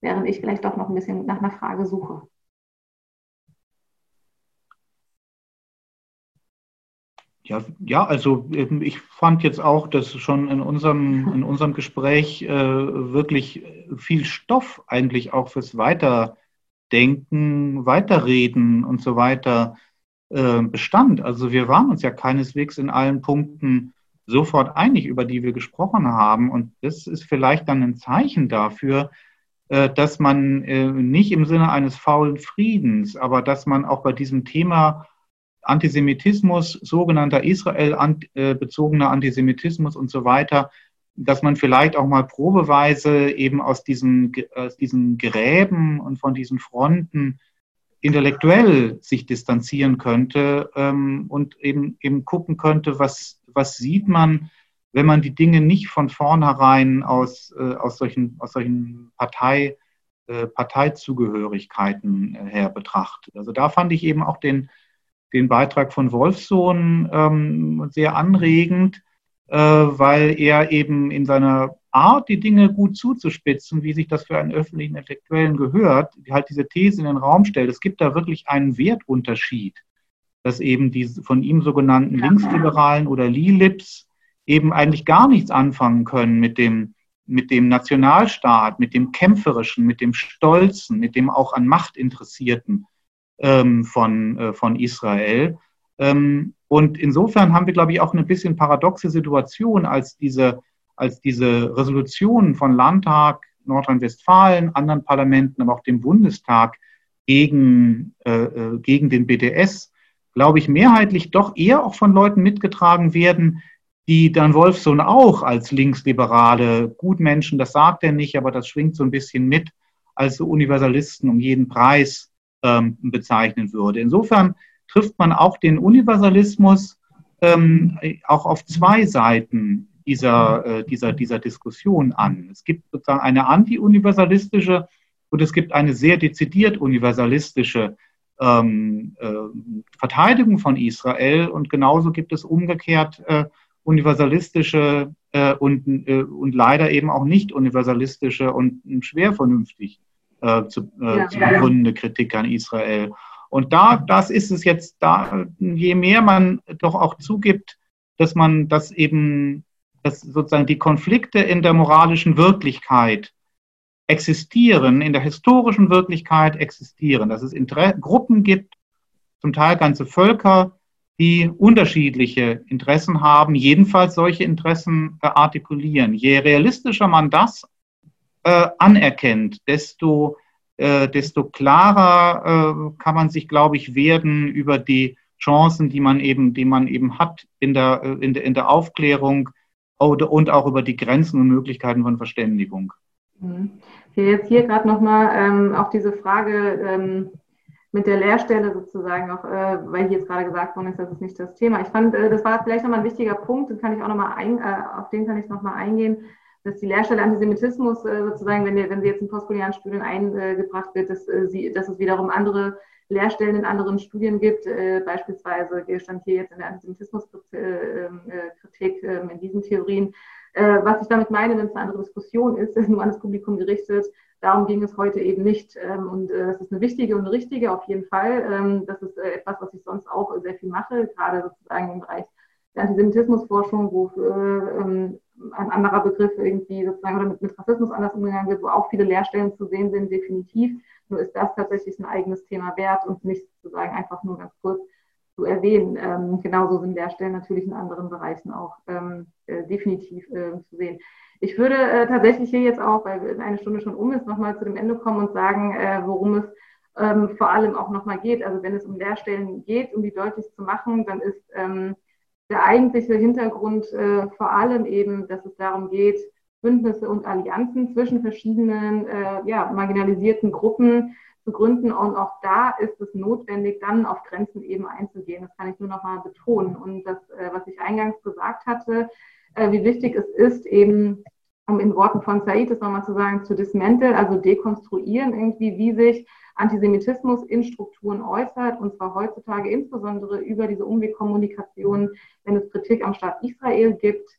während ich vielleicht doch noch ein bisschen nach einer Frage suche. Ja, ja, also ähm, ich fand jetzt auch, dass schon in unserem, in unserem Gespräch äh, wirklich viel Stoff eigentlich auch fürs Weiterdenken, Weiterreden und so weiter äh, bestand. Also wir waren uns ja keineswegs in allen Punkten sofort einig, über die wir gesprochen haben. Und das ist vielleicht dann ein Zeichen dafür, äh, dass man äh, nicht im Sinne eines faulen Friedens, aber dass man auch bei diesem Thema Antisemitismus, sogenannter Israel-bezogener äh, Antisemitismus und so weiter, dass man vielleicht auch mal probeweise eben aus diesen, aus diesen Gräben und von diesen Fronten intellektuell sich distanzieren könnte ähm, und eben, eben gucken könnte, was, was sieht man, wenn man die Dinge nicht von vornherein aus, äh, aus solchen, aus solchen Partei, äh, Parteizugehörigkeiten äh, her betrachtet. Also da fand ich eben auch den, den Beitrag von Wolfsohn ähm, sehr anregend, weil er eben in seiner Art, die Dinge gut zuzuspitzen, wie sich das für einen öffentlichen Intellektuellen gehört, halt diese These in den Raum stellt. Es gibt da wirklich einen Wertunterschied, dass eben die von ihm sogenannten Linksliberalen oder Lilips eben eigentlich gar nichts anfangen können mit dem, mit dem Nationalstaat, mit dem Kämpferischen, mit dem Stolzen, mit dem auch an Macht Interessierten ähm, von, äh, von Israel. Ähm, und insofern haben wir, glaube ich, auch eine bisschen paradoxe Situation, als diese, als diese Resolutionen von Landtag, Nordrhein-Westfalen, anderen Parlamenten, aber auch dem Bundestag gegen, äh, äh gegen den BDS, glaube ich, mehrheitlich doch eher auch von Leuten mitgetragen werden, die dann Wolfsohn auch als linksliberale Gutmenschen, das sagt er nicht, aber das schwingt so ein bisschen mit, als Universalisten um jeden Preis ähm, bezeichnen würde. Insofern trifft man auch den Universalismus ähm, auch auf zwei Seiten dieser, äh, dieser, dieser Diskussion an. Es gibt sozusagen eine anti-universalistische und es gibt eine sehr dezidiert universalistische ähm, äh, Verteidigung von Israel und genauso gibt es umgekehrt äh, universalistische äh, und, äh, und leider eben auch nicht universalistische und schwer vernünftig äh, zu, äh, ja, zu begründende Kritik an Israel. Und da, das ist es jetzt, da, je mehr man doch auch zugibt, dass man das eben, dass sozusagen die Konflikte in der moralischen Wirklichkeit existieren, in der historischen Wirklichkeit existieren, dass es Inter Gruppen gibt, zum Teil ganze Völker, die unterschiedliche Interessen haben, jedenfalls solche Interessen artikulieren. Je realistischer man das äh, anerkennt, desto, äh, desto klarer äh, kann man sich, glaube ich, werden über die Chancen, die man eben, die man eben hat in der, äh, in der, in der Aufklärung und auch über die Grenzen und Möglichkeiten von Verständigung. Mhm. Jetzt hier gerade nochmal ähm, auch diese Frage ähm, mit der Lehrstelle sozusagen, auch, äh, weil hier jetzt gerade gesagt worden ist, das ist nicht das Thema. Ich fand, äh, das war vielleicht nochmal ein wichtiger Punkt, den kann ich auch noch mal ein, äh, auf den kann ich nochmal eingehen dass die Lehrstelle Antisemitismus äh, sozusagen, wenn, wenn sie jetzt in postkolonialen Studien eingebracht wird, dass, äh, sie, dass es wiederum andere Lehrstellen in anderen Studien gibt. Äh, beispielsweise stand hier jetzt in der Antisemitismuskritik äh, ähm, in diesen Theorien. Was ich damit meine, wenn es eine andere Diskussion ist, ist nur an das Publikum gerichtet. Darum ging es heute eben nicht. Ähm, und das ist eine wichtige und eine richtige auf jeden Fall. Ähm, das ist etwas, was ich sonst auch sehr viel mache, gerade sozusagen im Bereich der Antisemitismusforschung, wo ein anderer Begriff irgendwie sozusagen oder mit, mit Rassismus anders umgegangen wird, wo auch viele Lehrstellen zu sehen sind, definitiv. Nur ist das tatsächlich ein eigenes Thema wert und nicht sozusagen einfach nur ganz kurz zu erwähnen. Ähm, genauso sind Lehrstellen natürlich in anderen Bereichen auch ähm, äh, definitiv äh, zu sehen. Ich würde äh, tatsächlich hier jetzt auch, weil eine Stunde schon um ist, nochmal zu dem Ende kommen und sagen, äh, worum es ähm, vor allem auch nochmal geht. Also wenn es um Lehrstellen geht, um die deutlich zu machen, dann ist ähm, der eigentliche Hintergrund äh, vor allem eben, dass es darum geht, Bündnisse und Allianzen zwischen verschiedenen äh, ja, marginalisierten Gruppen zu gründen. Und auch da ist es notwendig, dann auf Grenzen eben einzugehen. Das kann ich nur noch mal betonen. Und das, äh, was ich eingangs gesagt hatte, äh, wie wichtig es ist, eben, um in Worten von Said das nochmal zu sagen, zu dismanteln, also dekonstruieren irgendwie, wie sich Antisemitismus in Strukturen äußert, und zwar heutzutage insbesondere über diese Umwegkommunikation, wenn es Kritik am Staat Israel gibt,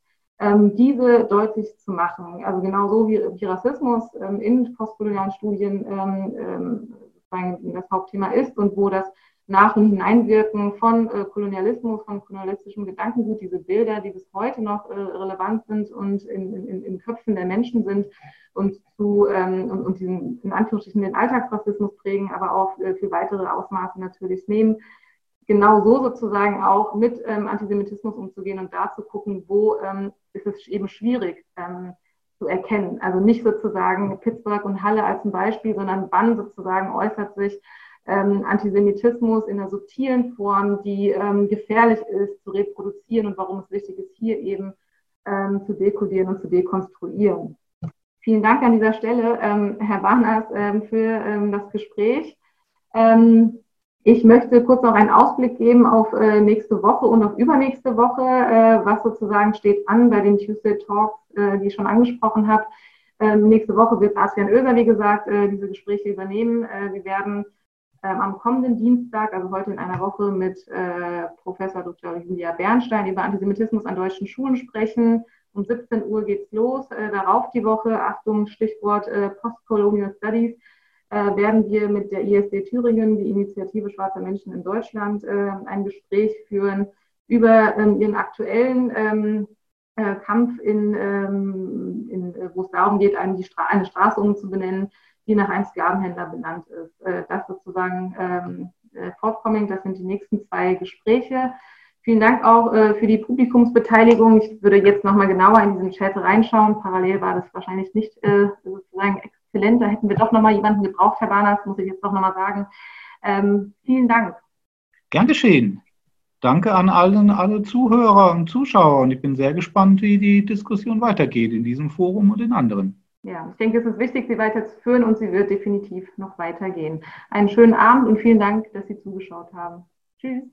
ähm, diese deutlich zu machen. Also genauso wie, wie Rassismus ähm, in postkolonialen Studien ähm, das Hauptthema ist und wo das Nach- und Hineinwirken von äh, Kolonialismus, von kolonialistischem Gedankengut, diese Bilder, die bis heute noch äh, relevant sind und in, in, in Köpfen der Menschen sind und zu ähm, und, und diesen in Anführungsstrichen den Alltagsrassismus prägen, aber auch äh, für weitere Ausmaße natürlich nehmen genau so sozusagen auch mit ähm, Antisemitismus umzugehen und da zu gucken, wo ähm, ist es eben schwierig ähm, zu erkennen. Also nicht sozusagen Pittsburgh und Halle als ein Beispiel, sondern wann sozusagen äußert sich ähm, Antisemitismus in einer subtilen Form, die ähm, gefährlich ist zu reproduzieren und warum es wichtig ist, hier eben ähm, zu dekodieren und zu dekonstruieren. Vielen Dank an dieser Stelle, Herr Barnas, für das Gespräch. Ich möchte kurz noch einen Ausblick geben auf äh, nächste Woche und auf übernächste Woche, äh, was sozusagen steht an bei den Tuesday Talks, äh, die ich schon angesprochen habe. Ähm, nächste Woche wird Adrian Oeser, wie gesagt, äh, diese Gespräche übernehmen. Äh, wir werden ähm, am kommenden Dienstag, also heute in einer Woche, mit äh, Professor Dr. Julia Bernstein über Antisemitismus an deutschen Schulen sprechen. Um 17 Uhr geht's los. darauf die Woche, Achtung, Stichwort Postcolonial Studies äh, werden wir mit der ISD Thüringen, die Initiative Schwarzer Menschen in Deutschland, äh, ein Gespräch führen über ähm, ihren aktuellen ähm, äh, Kampf, in, ähm, in, wo es darum geht, eine, Stra eine Straße umzubenennen, die nach einem Sklavenhändler benannt ist. das sozusagen ähm, forthcoming, das sind die nächsten zwei Gespräche. Vielen Dank auch äh, für die Publikumsbeteiligung. Ich würde jetzt nochmal genauer in diesen Chat reinschauen. Parallel war das wahrscheinlich nicht äh, sozusagen exzellent. Da hätten wir doch nochmal jemanden gebraucht, Herr Barnas, muss ich jetzt doch nochmal sagen. Ähm, vielen Dank. Gern geschehen. Danke an allen, alle Zuhörer und Zuschauer. Und ich bin sehr gespannt, wie die Diskussion weitergeht in diesem Forum und in anderen. Ja, ich denke, es ist wichtig, sie weiterzuführen und sie wird definitiv noch weitergehen. Einen schönen Abend und vielen Dank, dass Sie zugeschaut haben. Tschüss.